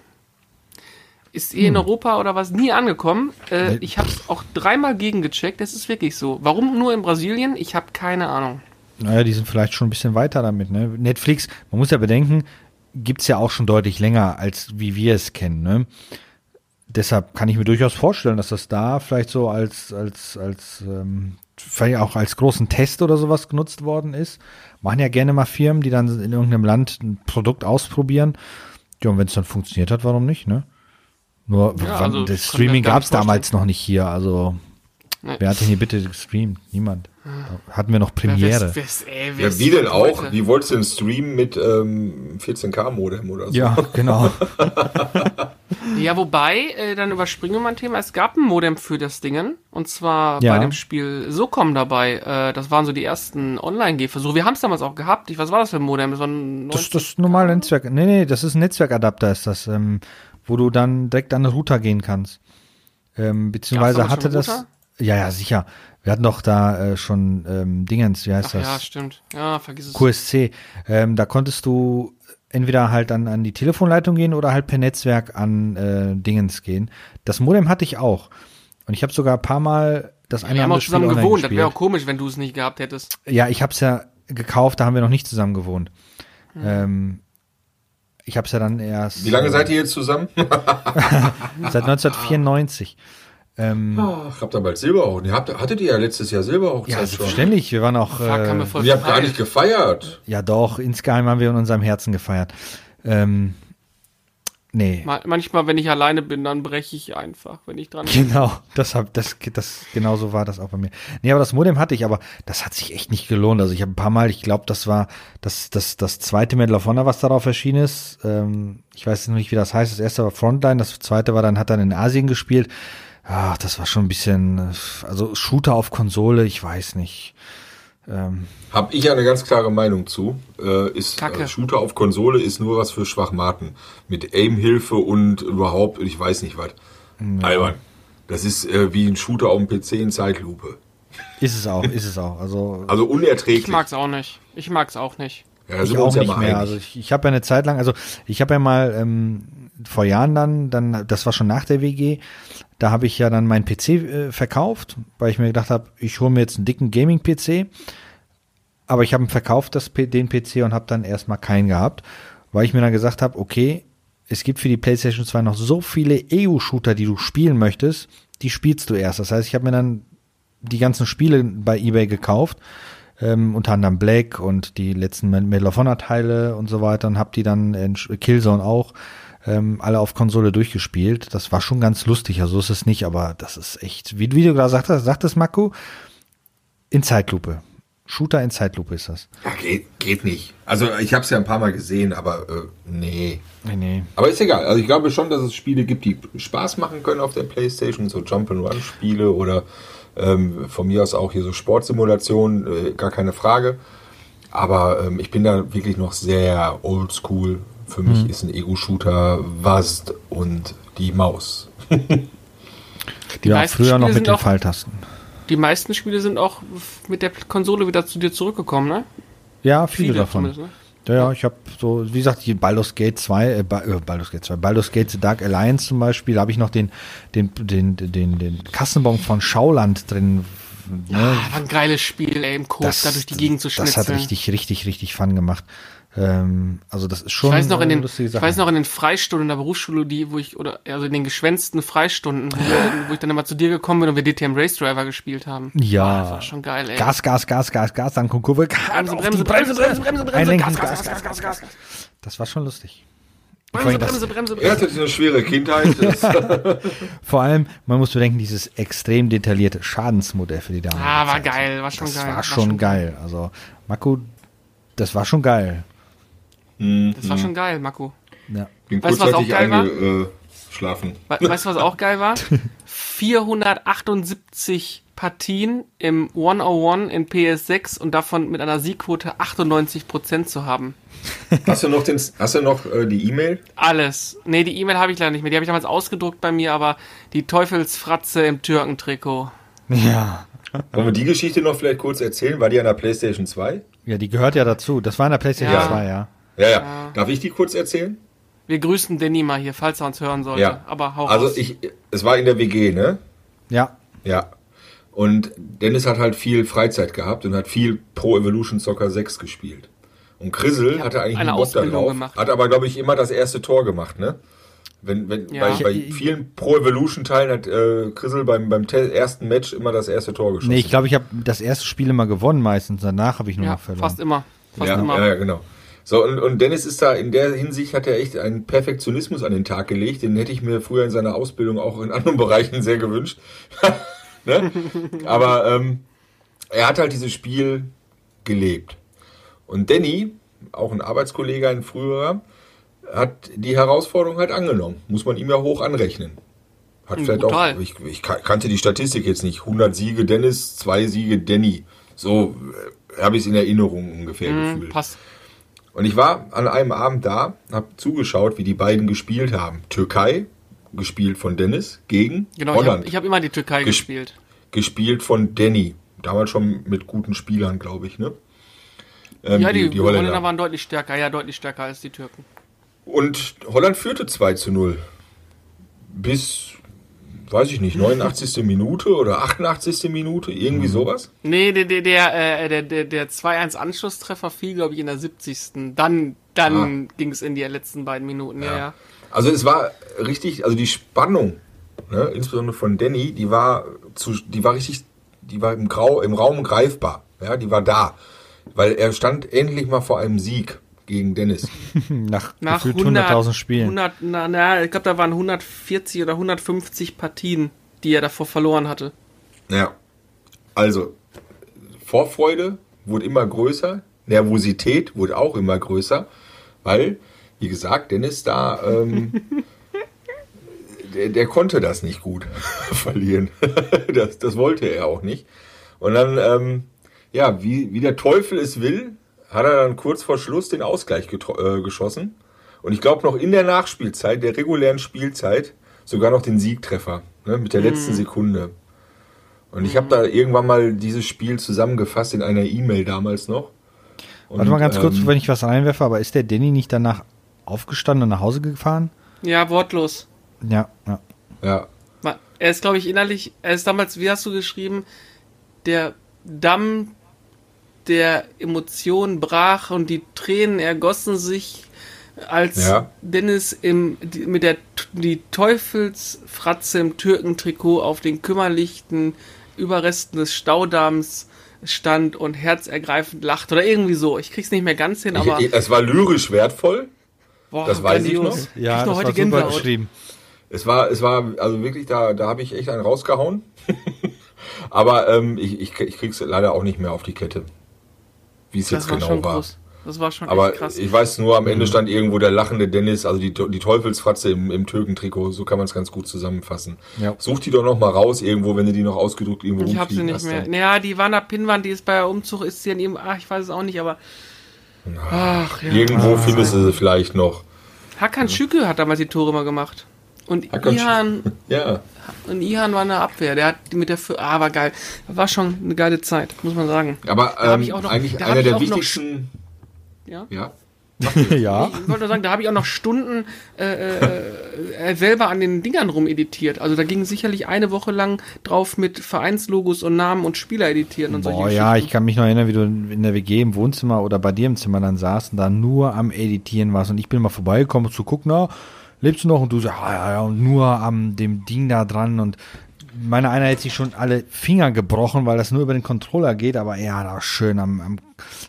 Ist eh in Europa oder was nie angekommen. Äh, ich habe es auch dreimal gegengecheckt. Das ist wirklich so. Warum nur in Brasilien? Ich habe keine Ahnung. Naja, die sind vielleicht schon ein bisschen weiter damit, ne? Netflix, man muss ja bedenken, gibt's ja auch schon deutlich länger, als wie wir es kennen, ne? Deshalb kann ich mir durchaus vorstellen, dass das da vielleicht so als, als, als, ähm, vielleicht auch als großen Test oder sowas genutzt worden ist. Machen ja gerne mal Firmen, die dann in irgendeinem Land ein Produkt ausprobieren. Ja, und wenn es dann funktioniert hat, warum nicht, ne? Nur, Ja, also, das Streaming nicht vorstellen. damals noch nicht hier, also Nee. wer hat denn hier bitte gestreamt? Niemand. Hatten wir noch Premiere. wer- wer- ey, wer Ja, wie denn auch? heute? Wie wolltest du denn streamen mit ähm, 14K-Modem oder so? Ja, genau. Ja, wobei, äh, dann überspringen wir mal ein Thema. Es gab ein Modem für das Dingen. Und zwar Ja. bei dem Spiel SOCOM dabei. Äh, das waren so die ersten Online-Gehversuche. Wir haben es damals auch gehabt. Ich, was war das für ein Modem? Das war ein Das ist das normale Netzwerk. Nee, nee, das ist ein Netzwerkadapter, ist das, ähm, wo du dann direkt an den Router gehen kannst. Ähm, beziehungsweise hatte das. Ja, ja, sicher. Wir hatten doch da äh, schon ähm, Dingens, wie heißt Ach das? ja, stimmt. Ja, vergiss es. QSC. Ähm, da konntest du entweder halt an, an die Telefonleitung gehen oder halt per Netzwerk an äh, Dingens gehen. Das Modem hatte ich auch. Und ich habe sogar ein paar Mal das eine Wir haben auch zusammen gewohnt. Das wäre gespielt. auch komisch, wenn du es nicht gehabt hättest. Ja, ich habe es ja gekauft, da haben wir noch nicht zusammen gewohnt. Hm. Ähm, ich habe es ja dann erst Wie lange seid ihr jetzt zusammen? seit 1994. Ähm, Ach, habt ihr bald Silberhochzeit? Ihr habt, hattet ihr ja letztes Jahr Silberhochzeit ja, schon. selbstverständlich. Wir waren auch. Fuck, haben wir Äh, voll habt gar nicht gefeiert. ja, doch. Insgeheim haben wir in unserem Herzen gefeiert. Ähm, nee. Ma- Manchmal, wenn ich alleine bin, dann breche ich einfach, wenn ich dran Genau, das hab, das, das, genau so war das auch bei mir. Nee, aber das Modem hatte ich, aber das hat sich echt nicht gelohnt. Also ich habe ein paar Mal, ich glaube, das war das, das, das zweite Medal of Honor, was darauf erschienen ist. Ähm, ich weiß noch nicht, wie das heißt. Das erste war Frontline, das zweite war dann, hat dann in Asien gespielt. Ach, das war schon ein bisschen, also Shooter auf Konsole, ich weiß nicht. Ähm, Hab ich eine ganz klare Meinung zu. Äh, ist Kacke. äh, Shooter auf Konsole ist nur was für Schwachmaten. Mit Aim-Hilfe und überhaupt, ich weiß nicht was. Albern. Das ist äh, wie ein Shooter auf dem PC in Zeitlupe. ist es auch, ist es auch. Also Also unerträglich. Ich mag's auch nicht. Ich mag's auch nicht. ja, da ich auch ja nicht mal mehr. einig. Also ich, ich habe ja eine Zeit lang, also ich habe ja mal ähm, vor Jahren dann, dann, das war schon nach der WG, da habe ich ja dann meinen PC äh, verkauft, weil ich mir gedacht habe, ich hole mir jetzt einen dicken Gaming-PC. Aber ich habe verkauft, das, den PC, und habe dann erstmal keinen gehabt, weil ich mir dann gesagt habe, okay, es gibt für die PlayStation 2 noch so viele EU-Shooter, die du spielen möchtest, die spielst du erst. Das heißt, ich habe mir dann die ganzen Spiele bei eBay gekauft, ähm, unter anderem Black und die letzten Medal of Honor Teile und so weiter und habe die dann in Killzone auch ähm, alle auf Konsole durchgespielt. Das war schon ganz lustig, also so ist es nicht, aber das ist echt, wie, wie du gerade sagtest, sagtest Marco, in Zeitlupe. Shooter in Zeitlupe ist das. Ja, geht, geht nicht. Also ich habe es ja ein paar Mal gesehen, aber äh, nee. Nee, nee. Aber ist egal. Also ich glaube schon, dass es Spiele gibt, die Spaß machen können auf der Playstation, so Jump-and-Run-Spiele oder Ähm, von mir aus auch hier so Sportsimulation, äh, gar keine Frage. Aber ähm, ich bin da wirklich noch sehr oldschool. Für mich ist ein Ego-Shooter Wast und die Maus. Die ja, meisten früher noch Spiele mit sind den auch- Pfeiltasten. Die meisten Spiele sind auch mit der Konsole wieder zu dir zurückgekommen, ne? Ja, viele, davon. zumindest, ne? Ja, ja, ich habe so, wie gesagt, die Baldur's Gate 2, äh, äh, Baldur's Gate 2, Baldur's Gate The Dark Alliance zum Beispiel, da habe ich noch den, den, den, den, den Kassenbon von Schauland drin. Ne? Ah, war ein geiles Spiel, ey, im Coop, da durch die Gegend zu das schnitzeln. hat richtig, richtig, richtig Fun gemacht. Ähm, also das ist schon ich weiß noch in den, ich weiß noch in den Freistunden in der Berufsschule, die, wo ich, oder, also in den geschwänzten Freistunden, wo, wir, wo ich dann immer zu dir gekommen bin und wir DTM Race Driver gespielt haben. Ja. Ah, das war schon geil, ey. Gas, Gas, Gas, Gas, Gas, dann kommt Kurve. Bremse, Bremse, Bremse, Bremse, Bremse, Bremse, Einlenken, Gas, Gas, Gas, Gas, Gas, Gas, Gas. Das war schon lustig. Bremse, allem das- Bremse, Bremse, Er Bremse. hatte eine schwere Kindheit. Das, Vor allem, man muss bedenken, dieses extrem detaillierte Schadensmodell für die damalige Ah, war Zeit. geil, war schon Das geil. war schon geil. Also, Mako, das war schon geil. Das war schon geil, Mako. Ja. bin Weißt du, was auch geil war? eingeschlafen. We weißt du, was auch geil war? 478 Partien im 101 in PS6 und davon mit einer Siegquote 98% zu haben. Hast du noch, den, hast du noch äh, die E-Mail? Alles. Nee, die E-Mail habe ich leider nicht mehr. Die habe ich damals ausgedruckt bei mir, aber die Teufelsfratze im Türkentrikot. Ja. Wollen wir die Geschichte noch vielleicht kurz erzählen? War die an der PlayStation 2? Ja, die gehört ja dazu. Das war in der PlayStation Ja. 2, ja. Ja, ja. Darf ich die kurz erzählen? Wir grüßen Danny mal hier, falls er uns hören sollte. Ja. Aber hau Also raus. ich, es war in der WG, ne? Ja. Ja. Und Dennis hat halt viel Freizeit gehabt und hat viel Pro Evolution Soccer 6 gespielt. Und Chrisel hatte eigentlich eine einen Bock da Ausbildung drauf, gemacht. hat aber, glaube ich, immer das erste Tor gemacht, ne? Wenn, wenn, Ja. bei, bei vielen Pro Evolution Teilen hat äh, Chrisel beim, beim te- ersten Match immer das erste Tor geschossen. Nee, ich glaube, ich habe das erste Spiel immer gewonnen meistens. Danach habe ich nur ja, noch verloren. fast immer. Fast ja, immer. ja, ja, genau. So, und, und Dennis ist da in der Hinsicht hat er echt einen Perfektionismus an den Tag gelegt. Den hätte ich mir früher in seiner Ausbildung auch in anderen Bereichen sehr gewünscht. ne? Aber ähm, er hat halt dieses Spiel gelebt. Und Danny, auch ein Arbeitskollege, ein früherer, hat die Herausforderung halt angenommen. Muss man ihm ja hoch anrechnen. Hat vielleicht brutal. auch, ich, ich ka- kannte die Statistik jetzt nicht. 100 Siege Dennis, zwei Siege Danny. So äh, habe ich es in Erinnerung ungefähr Mhm, gefühlt. passt. Und ich war an einem Abend da, habe zugeschaut, wie die beiden gespielt haben. Türkei, gespielt von Dennis, gegen Genau, ich Holland, habe ich hab immer die Türkei Ges- gespielt. gespielt von Danny. Damals schon mit guten Spielern, glaube ich, ne? Ähm, Ja, die, die Holländer waren deutlich stärker, ja, deutlich stärker als die Türken. Und Holland führte 2 zu 0. Bis, weiß ich nicht, 89. Minute oder 88. Minute, irgendwie sowas. Nee, der, der, der, äh, der, der, der 2-1-Anschlusstreffer fiel, glaube ich, in der 70. Dann, dann ging es in die letzten beiden Minuten, ja, ja. Also es war richtig, also die Spannung, ne, insbesondere von Danny, die war zu, die war richtig, die war im Grau, im Raum greifbar. Ja, die war da. Weil er stand endlich mal vor einem Sieg gegen Dennis. Nach, Nach gefühlt 100 100.000 Spielen. 100, na, na, ich glaube, da waren 140 oder 150 Partien, die er davor verloren hatte. Ja. Also, Vorfreude wurde immer größer, Nervosität wurde auch immer größer, weil, wie gesagt, Dennis da, ähm, der, der konnte das nicht gut verlieren. das, das wollte er auch nicht. Und dann, ähm, ja, wie, wie der Teufel es will, hat er dann kurz vor Schluss den Ausgleich äh, geschossen. Und ich glaube noch in der Nachspielzeit, der regulären Spielzeit, sogar noch den Siegtreffer, ne, mit der letzten Sekunde. Und ich habe da irgendwann mal dieses Spiel zusammengefasst in einer E-Mail damals noch. Und, Warte mal ganz kurz, ähm, wenn ich was reinwerfe, aber ist der Danny nicht danach aufgestanden und nach Hause gefahren? Ja, wortlos. Ja, ja. Ja, Er ist, glaube ich, innerlich, er ist damals, wie hast du geschrieben, der Damm der Emotionen brach und die Tränen ergossen sich, als Ja. Dennis im, die, mit der die Teufelsfratze im Türkentrikot auf den kümmerlichen Überresten des Staudamms stand und herzergreifend lacht oder irgendwie so. Ich krieg's nicht mehr ganz hin, aber ich, ich, es war lyrisch wertvoll. boah, das weiß ich noch. Ja, Krieg noch das heute war super geschrieben. Es war, es war, also wirklich, da, da habe ich echt einen rausgehauen. Aber ähm, ich, ich, ich krieg's leider auch nicht mehr auf die Kette. Wie es jetzt war genau schon war. groß. Das war schon Aber echt krass. ich weiß nur, am Ende stand irgendwo der lachende Dennis, also die, die Teufelsfratze im, im Türkentrikot, so kann man es ganz gut zusammenfassen. Ja. Such die doch noch mal raus irgendwo, wenn du die noch ausgedruckt irgendwo Ich hab sie nicht mehr. dann. Naja, die war nach Pinnwand, die ist bei Umzug, ist sie an ihm, ach, ich weiß es auch nicht, aber. Ach, ja. Irgendwo findest du sie vielleicht noch. Hakan Şükür hat damals die Tore mal gemacht. Und Hakan Ihan, Ja. und Ihan war eine Abwehr. Der hat die mit der, ah, war geil. War schon eine geile Zeit, muss man sagen. Aber ähm, ich auch noch- eigentlich einer ich der auch noch wichtigsten. Ja. Ja. ja. Ich wollte nur sagen, da habe ich auch noch Stunden äh, äh, äh, selber an den Dingern rumeditiert. Also da ging sicherlich eine Woche lang drauf mit Vereinslogos und Namen und Spieler editieren und solche Boah, ja, ich kann mich noch erinnern, wie du in der WG im Wohnzimmer oder bei dir im Zimmer dann saßt und da nur am Editieren warst. Und ich bin mal vorbeigekommen, zu gucken, na, lebst du noch? Und du sagst, ja, ja, ja, und nur am dem Ding da dran. Und meine einer hätte sich schon alle Finger gebrochen, weil das nur über den Controller geht, aber ja, da schön am, am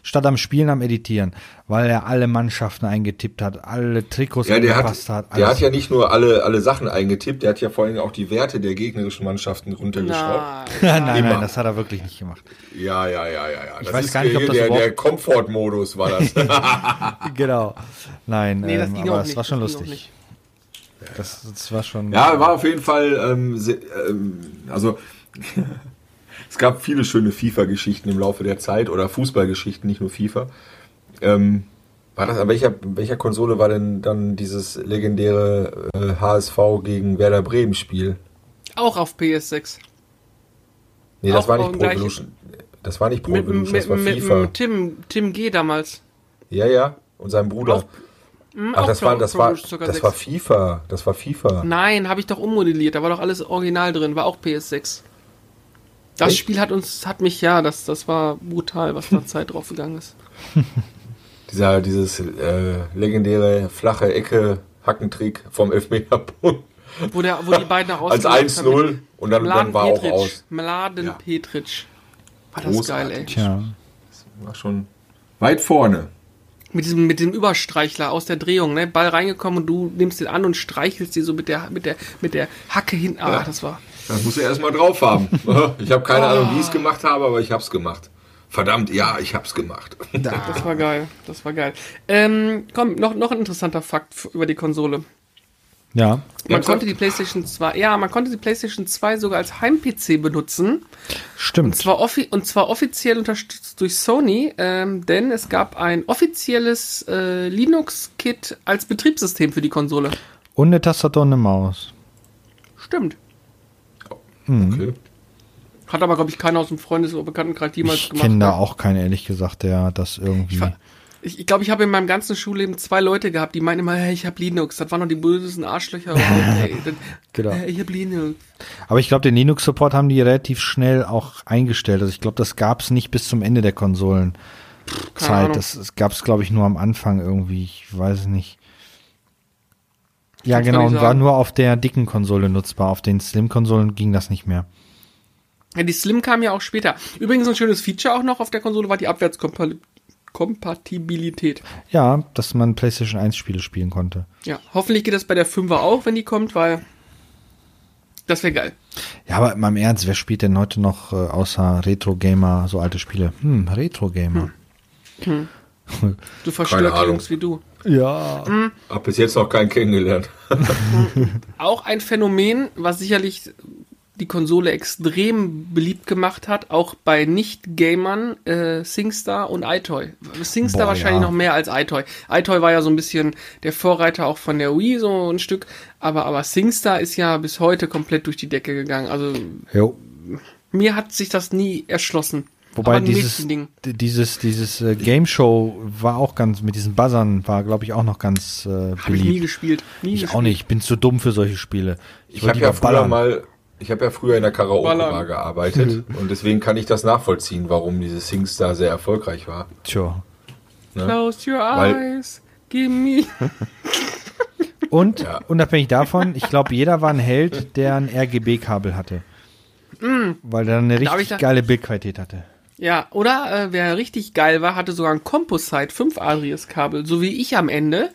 statt am Spielen am Editieren, weil er alle Mannschaften eingetippt hat, alle Trikots Ja, der angepasst hat, hat. der hat ja nicht nur alle, alle Sachen eingetippt, der hat ja vor allem auch die Werte der gegnerischen Mannschaften runtergeschraubt. Nein. nein, Immer. nein, das hat er wirklich nicht gemacht. Ja, ja, ja, ja, ja. Ich Das weiß ist gar nicht, ob der, das der, der Komfortmodus war das. Genau. Nein, Nee, das ähm, aber es war schon das ging auch lustig. Das, das war schon. Ja, war auf jeden Fall, ähm, se- ähm, also es gab viele schöne FIFA-Geschichten im Laufe der Zeit oder Fußballgeschichten, nicht nur FIFA. Ähm, war das, an welcher, welcher Konsole war denn dann dieses legendäre äh, HSV gegen Werder Bremen Spiel? Auch auf PS6. Nee, das Auch war nicht Pro Evolution. Das war nicht Pro Evolution, mit, das war mit, FIFA. mit Tim, Tim G damals. Ja, ja, und sein Bruder. Auch- Hm, Ach, das war, das war, das 6. war FIFA. Das war FIFA. Nein, habe ich doch ummodelliert. Da war doch alles original drin. War auch PS6. Das Echt? Spiel hat uns, hat mich, ja, das, das war brutal, was da Zeit drauf gegangen ist. Dieser, dieses äh, legendäre flache Ecke Hackentrick vom Elfmeterpunkt. Wo, der, wo die beiden Als herausgegangen 1-0 und dann, dann war auch aus. Mladen Ja. Petric. War das Großartig. geil, ey. Tja. War schon weit vorne. Mit diesem, mit dem Überstreichler aus der Drehung, ne? Ball reingekommen und du nimmst den an und streichelst die so mit der, mit der, mit der Hacke hin. Ah, Ja. das war. Das musst du erstmal drauf haben. Ich habe keine Ahnung, wie ich es gemacht habe, aber ich habe es gemacht. Verdammt, ja, ich habe es gemacht. Das war geil. Das war geil. Ähm, komm, noch, noch ein interessanter Fakt über die Konsole. Ja. Man Ernsthaft? konnte die PlayStation 2, ja, man konnte die PlayStation 2 sogar als Heim-PC benutzen. Stimmt. Zwar offi und zwar offiziell unterstützt durch Sony, ähm, denn es gab ein offizielles äh, Linux-Kit als Betriebssystem für die Konsole. Und eine Tastatur und eine Maus. Stimmt. Okay. Hat aber, glaube ich, keiner aus dem Freundes- oder Bekanntenkreis jemals Ich gemacht. kenne da auch keinen, ehrlich gesagt, der das irgendwie. Ich ich, glaube, ich habe in meinem ganzen Schulleben zwei Leute gehabt, die meinen immer, hey, ich habe Linux. Das waren noch die bösesten Arschlöcher. überhaupt, ey. Dann, Genau. hey, ich habe Linux. Aber ich glaube, den Linux-Support haben die relativ schnell auch eingestellt. Also ich glaube, das gab es nicht bis zum Ende der Konsolenzeit. Das, das gab es, glaube ich, nur am Anfang irgendwie. Ich weiß es nicht. Ja, Kann's genau, und war nur auf der dicken Konsole nutzbar. Auf den Slim-Konsolen ging das nicht mehr. Ja, die Slim kam ja auch später. Übrigens ein schönes Feature auch noch auf der Konsole war die Abwärtskompatibilität. Ja, dass man PlayStation 1 Spiele spielen konnte. Ja, hoffentlich geht das bei der 5er auch, wenn die kommt, weil das wäre geil. Ja, aber mal im Ernst, wer spielt denn heute noch äh, außer Retro-Gamer so alte Spiele? Hm, Retro-Gamer. Du verstört die Ahnung. Jungs wie du. Ja. Hab bis jetzt noch keinen kennengelernt. Auch ein Phänomen, was sicherlich die Konsole extrem beliebt gemacht hat, auch bei Nicht-Gamern, äh, SingStar und iToy. SingStar Boah, wahrscheinlich ja. noch mehr als iToy. iToy war ja so ein bisschen der Vorreiter auch von der Wii, so ein Stück, aber, aber SingStar ist ja bis heute komplett durch die Decke gegangen. Also Jo. mir hat sich das nie erschlossen. Wobei dieses, dieses, dieses äh, Game Show war auch ganz, mit diesen Buzzern war, glaube ich, auch noch ganz äh, Habe ich nie beliebt. gespielt. Nie Ich gespielt. auch nicht, ich bin zu dumm für solche Spiele. Ich wollte habe ja früher mal, ich habe ja früher in der Karaoke-Bar gearbeitet und deswegen kann ich das nachvollziehen, warum dieses SingStar sehr erfolgreich war. Tja. Close your Weil- eyes, give me. Und Ja. unabhängig davon, ich glaube, jeder war ein Held, der ein RGB-Kabel hatte. Weil er eine Mm. Richtig da- geile Bildqualität hatte. Ja, oder äh, wer richtig geil war, hatte sogar ein Composite 5-adriges Kabel, so wie ich am Ende.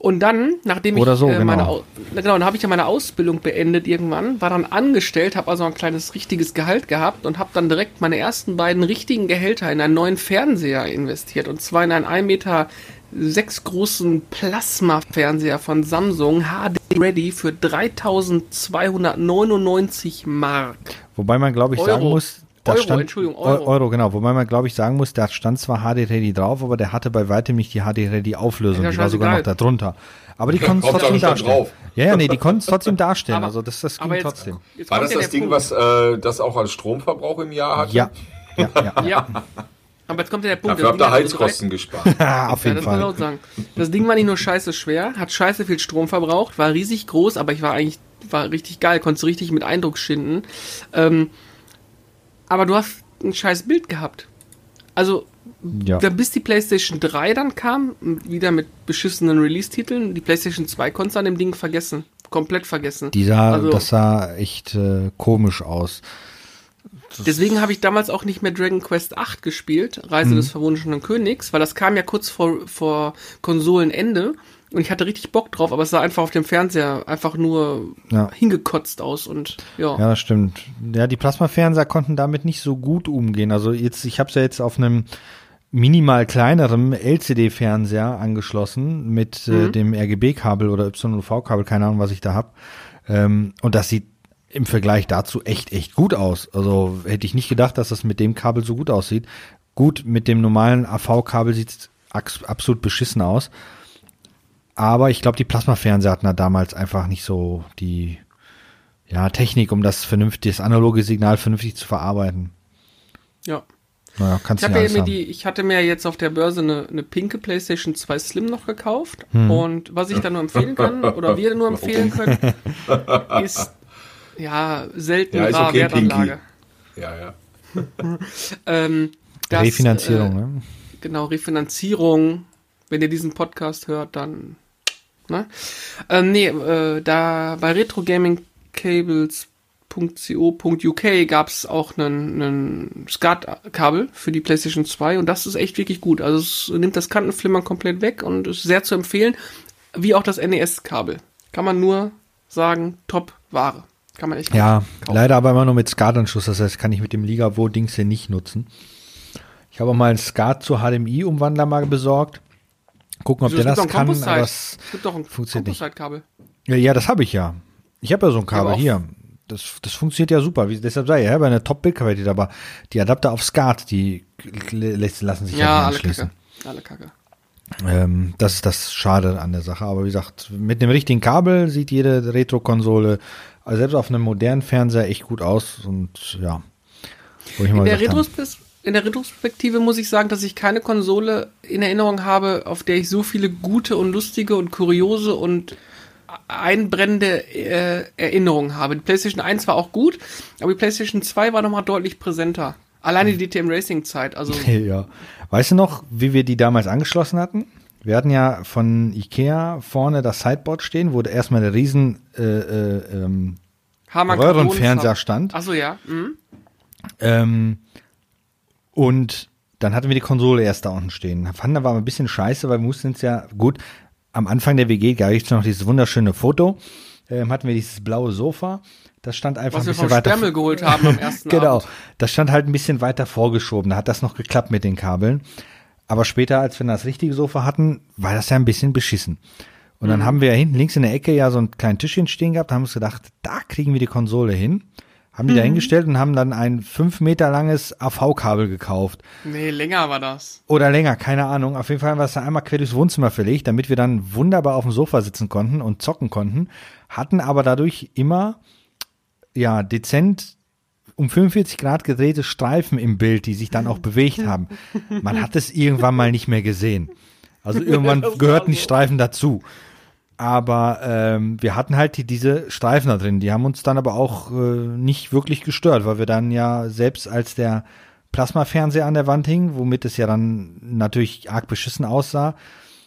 Und dann, nachdem Oder ich so, äh, meine genau. Au- na genau, dann habe ich ja meine Ausbildung beendet irgendwann, war dann angestellt, habe also ein kleines richtiges Gehalt gehabt und habe dann direkt meine ersten beiden richtigen Gehälter in einen neuen Fernseher investiert und zwar in einen 1 Meter sechs großen Plasma-Fernseher von Samsung HD Ready für 3299 Mark. Wobei man, glaube ich, Euro. sagen muss, da Euro, stand, Entschuldigung, Eu- Euro. Euro, genau. Wobei man, glaube ich, sagen muss, da stand zwar HD Ready drauf, aber der hatte bei weitem nicht die HD Ready Auflösung. Ja, die war sogar noch scheißegal. da drunter. Aber die konnten es trotzdem darstellen. drauf. Ja, ja, nee, die konnten es trotzdem darstellen. Aber- also das, das ging Aber jetzt, trotzdem. jetzt War das ja das Ding, Punkt. was äh, das auch als Stromverbrauch im Jahr hat? Ja, ja, ja. Ja. Aber jetzt kommt ja der Punkt. Dafür das habt ihr Heizkosten gespart. Auf Ja, jeden das muss ich Fall. auch sagen. Das Ding war nicht nur scheiße schwer, hat scheiße viel Strom verbraucht, war riesig groß, aber ich war eigentlich, war richtig geil, konntest richtig mit Eindruck schinden. Ähm, aber du hast ein scheiß Bild gehabt. Also, Ja. dann bis die PlayStation 3 dann kam, wieder mit beschissenen Release-Titeln, die PlayStation 2 konntest du an dem Ding vergessen. Komplett vergessen. Die sah, Also- das sah echt äh, komisch aus. Deswegen habe ich damals auch nicht mehr Dragon Quest 8 gespielt, Reise Mhm. des verwunschenen Königs, weil das kam ja kurz vor, vor Konsolenende und ich hatte richtig Bock drauf, aber es sah einfach auf dem Fernseher einfach nur Ja. hingekotzt aus und ja. Ja, das stimmt. Ja, die Plasmafernseher konnten damit nicht so gut umgehen. Also jetzt, ich habe es ja jetzt auf einem minimal kleinerem LCD-Fernseher angeschlossen mit äh, Mhm. dem RGB-Kabel oder YV-Kabel, keine Ahnung, was ich da hab. Ähm, und das sieht im Vergleich dazu echt, echt gut aus. Also hätte ich nicht gedacht, dass das mit dem Kabel so gut aussieht. Gut, mit dem normalen AV-Kabel sieht es absolut beschissen aus. Aber ich glaube, die Plasmafernseher hatten da damals einfach nicht so die ja, Technik, um das vernünftig, das analoge Signal vernünftig zu verarbeiten. ja. Naja, kannst Ich, ja mir die, ich hatte mir jetzt auf der Börse eine, eine pinke PlayStation 2 Slim noch gekauft. Hm. Und was ich da nur empfehlen kann, oder wir nur empfehlen können, ist ja selten Ja, rar okay, Wertanlage. Ja, ja. Ähm, das, Refinanzierung, äh, ne? Genau, Refinanzierung. Wenn ihr diesen Podcast hört, dann. Ne? Ähm, nee, äh, da bei retrogamingcables.co.uk gab es auch einen, SCART-Kabel für die PlayStation 2 und das ist echt wirklich gut. Also es nimmt das Kantenflimmern komplett weg und ist sehr zu empfehlen. Wie auch das NES-Kabel. Kann man nur sagen, top Ware. Kann man echt Ja, kaufen. leider aber immer nur mit SCART-Anschluss, das heißt, kann ich mit dem Ligavo-Dings hier nicht nutzen. Ich habe auch mal einen SCART zu HDMI-Umwandler mal besorgt. Gucken, ob Wieso, der das kann, aber Es gibt doch ein. Composite-Kabel. ja, ja, das habe ich ja. Ich habe ja so ein Kabel hier. Das, das funktioniert ja super. Wie, deshalb sei ich, ich habe eine Top-Bild-Qualität, aber die Adapter auf SCART, die lassen sich ja, Ja, nicht alle anschließen. Kacke. Alle Kacke. Ähm, das ist das Schade an der Sache. Aber wie gesagt, mit dem richtigen Kabel sieht jede Retro-Konsole, also selbst auf einem modernen Fernseher, echt gut aus. Und ja, wo ich mal In der, gesagt habe, Retros in der Retrospektive muss ich sagen, dass ich keine Konsole in Erinnerung habe, auf der ich so viele gute und lustige und kuriose und einbrennende äh, Erinnerungen habe. Die PlayStation 1 war auch gut, aber die PlayStation 2 war nochmal deutlich präsenter. Alleine die DTM Racing Zeit, also ja. Weißt du noch, wie wir die damals angeschlossen hatten? Wir hatten ja von Ikea vorne das Sideboard stehen, wo erstmal der riesen äh, äh, ähm, Röhrenfernseher stand. Achso, ja. Mhm. Ähm, und dann hatten wir die Konsole erst da unten stehen. Fanden aber ein bisschen scheiße, weil wir mussten uns ja, gut, am Anfang der WG gab es noch dieses wunderschöne Foto. Ähm, hatten wir dieses blaue Sofa. Das stand einfach Was ein wir bisschen vom weiter. Geholt haben am ersten genau. Abend. Das stand halt ein bisschen weiter vorgeschoben. Da hat das noch geklappt mit den Kabeln. Aber später, als wir das richtige Sofa hatten, war das ja ein bisschen beschissen. Und Mhm. dann haben wir ja hinten links in der Ecke ja so ein kleines Tischchen stehen gehabt, haben uns gedacht, da kriegen wir die Konsole hin. Haben Mhm. die da hingestellt und haben dann ein fünf Meter langes AV-Kabel gekauft. Nee, länger war das. Oder länger, keine Ahnung. Auf jeden Fall haben wir es dann einmal quer durchs Wohnzimmer verlegt, damit wir dann wunderbar auf dem Sofa sitzen konnten und zocken konnten. Hatten aber dadurch immer, ja, dezent um 45 Grad gedrehte Streifen im Bild, die sich dann auch bewegt haben. Man hat es irgendwann mal nicht mehr gesehen. Also irgendwann gehörten die so. Streifen dazu. Aber ähm, wir hatten halt die, diese Streifen da drin. Die haben uns dann aber auch äh, nicht wirklich gestört, weil wir dann ja selbst als der Plasmafernseher an der Wand hing, womit es ja dann natürlich arg beschissen aussah,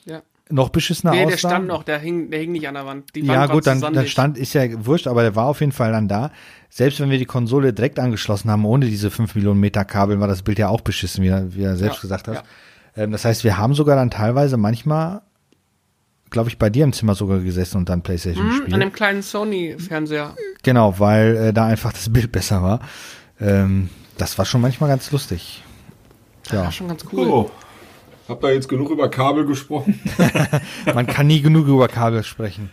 Ja. noch beschissener Nee, aussah. der stand noch, der hing, der hing nicht an der Wand. Die Wand Ja gut, dann, dann stand, ist ja wurscht, aber der war auf jeden Fall dann da. Selbst wenn wir die Konsole direkt angeschlossen haben, ohne diese 5 Millionen Meter Kabel, war das Bild ja auch beschissen, wie er, wie er selbst Ja, gesagt hat. ja. Ähm, das heißt, wir haben sogar dann teilweise manchmal glaube ich, bei dir im Zimmer sogar gesessen und dann Playstation Hm, gespielt. an dem kleinen Sony-Fernseher. Genau, weil äh, da einfach das Bild besser war. Ähm, das war schon manchmal ganz lustig. Ja, War schon ganz cool. Oh. Habt ihr jetzt genug über Kabel gesprochen? man kann nie genug über Kabel sprechen.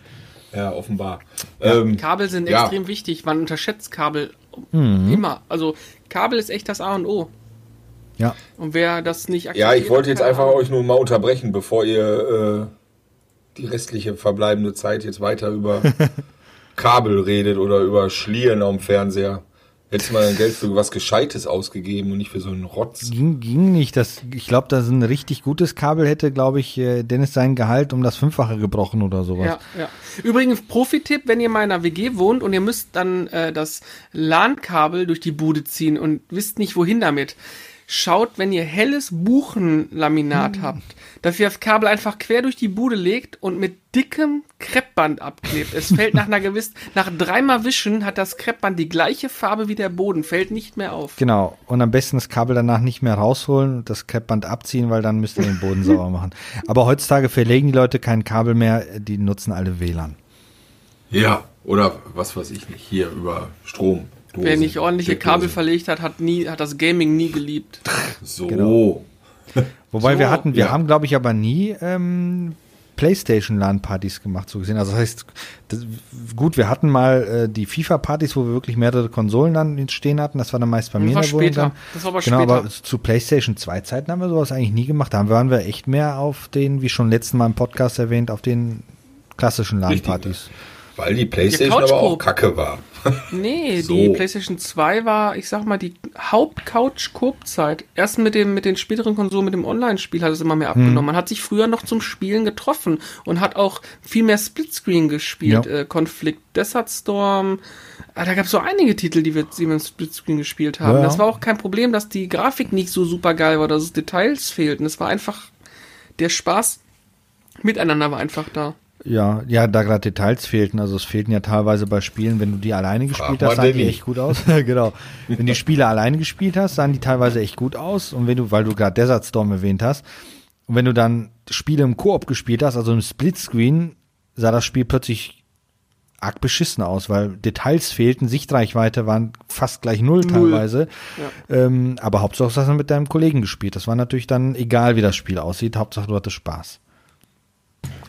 ja, offenbar. Ähm, Kabel sind Ja. extrem wichtig. Man unterschätzt Kabel Mhm. immer. Also Kabel ist echt das A und O. Ja, Und wer das nicht ja, ich wollte jetzt einfach Ahnung. euch nur mal unterbrechen, bevor ihr äh, die restliche verbleibende Zeit jetzt weiter über Kabel redet oder über Schlieren am Fernseher. Hättest mal dein Geld für was Gescheites ausgegeben und nicht für so einen Rotz. ging, ging nicht. Das, ich glaube, da ein richtig gutes Kabel hätte, glaube ich, äh, Dennis sein Gehalt um das Fünffache gebrochen oder sowas. Ja, ja. Übrigens, Profi-Tipp, wenn ihr mal in einer WG wohnt und ihr müsst dann äh, das LAN-Kabel durch die Bude ziehen und wisst nicht, wohin damit. Schaut, wenn ihr helles Buchenlaminat Hm. habt, dass ihr das Kabel einfach quer durch die Bude legt und mit dickem Kreppband abklebt. Es fällt nach einer gewissen, nach dreimal Wischen hat das Kreppband die gleiche Farbe wie der Boden, fällt nicht mehr auf. Genau. Und am besten das Kabel danach nicht mehr rausholen und das Kreppband abziehen, weil dann müsst ihr den Boden sauber machen. Aber heutzutage verlegen die Leute kein Kabel mehr, die nutzen alle WLAN. Ja, oder was weiß ich nicht, hier über Strom. Wer nicht ordentliche. Kabel verlegt hat, hat nie, hat das Gaming nie geliebt. So. Genau. Wobei So, wir hatten, wir ja. haben, glaube ich, aber nie ähm, PlayStation-LAN-Partys gemacht, so gesehen. Also das heißt, das, gut, wir hatten mal äh, die FIFA-Partys, wo wir wirklich mehrere Konsolen dann stehen hatten. Das war dann meist bei mir war der Wohnung. später. Das war aber genau, später. aber zu PlayStation 2 Zeiten haben wir sowas eigentlich nie gemacht. Da waren wir echt mehr auf den, wie schon letzten Mal im Podcast erwähnt, auf den klassischen LAN-Partys. Weil die Playstation aber auch kacke war. Nee, So. die PlayStation 2 war, ich sag mal, die Haupt-Couch-Coop-Zeit. Erst mit dem, mit den späteren Konsolen, mit dem Online-Spiel hat es immer mehr Hm. abgenommen. Man hat sich früher noch zum Spielen getroffen und hat auch viel mehr Splitscreen gespielt. Ja. Äh, Konflikt, Desert Storm. Ah, da gab es so einige Titel, die wir, die wir im Splitscreen gespielt haben. Ja. Das war auch kein Problem, dass die Grafik nicht so super geil war, dass es Details fehlten. Es war einfach, der Spaß miteinander war einfach da. Ja, ja, da gerade Details fehlten. Also es fehlten ja teilweise bei Spielen, wenn du die alleine gespielt mal hast, sahen die echt gut aus. genau. Wenn die Spiele alleine gespielt hast, sahen die teilweise echt gut aus. Und wenn du, weil du gerade Desert Storm erwähnt hast, und wenn du dann Spiele im Koop gespielt hast, also im Splitscreen, sah das Spiel plötzlich arg beschissen aus, weil Details fehlten, Sichtreichweite waren fast gleich null, teilweise. Ähm, aber Hauptsache, du hast mit deinem Kollegen gespielt. Das war natürlich dann egal, wie das Spiel aussieht. Hauptsache, du hattest Spaß.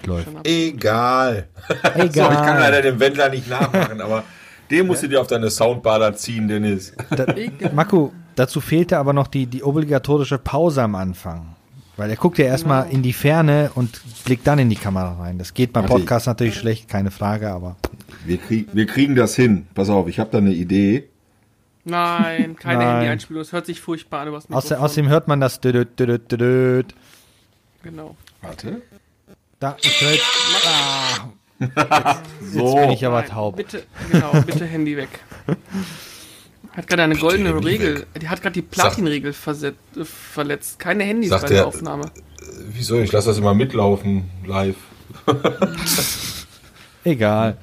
Läuft. Egal. Egal. So, ich kann leider den Wendler nicht nachmachen, aber den musst du dir auf deine Soundbar da ziehen, Dennis. Da, Marco, dazu fehlte aber noch die, die obligatorische Pause am Anfang. Weil er guckt ja erstmal in die Ferne und blickt dann in die Kamera rein. Das geht beim. Podcast natürlich schlecht, keine Frage, aber. Wir, krieg, wir kriegen das hin. Pass auf, ich habe da eine Idee. Nein, keine. Handy-Einspielung. Es hört sich furchtbar an außerdem hört man das. Genau. Warte. Da, ich höre jetzt, ah, jetzt So. bin ich aber Nein, taub. Bitte, genau, bitte Handy weg. Hat gerade eine goldene Handy Regel. Die hat gerade die Platin-Regel äh, verletzt. Keine Handys Sagt bei der der- Aufnahme. Wieso? Ich lasse das immer mitlaufen, live. Egal.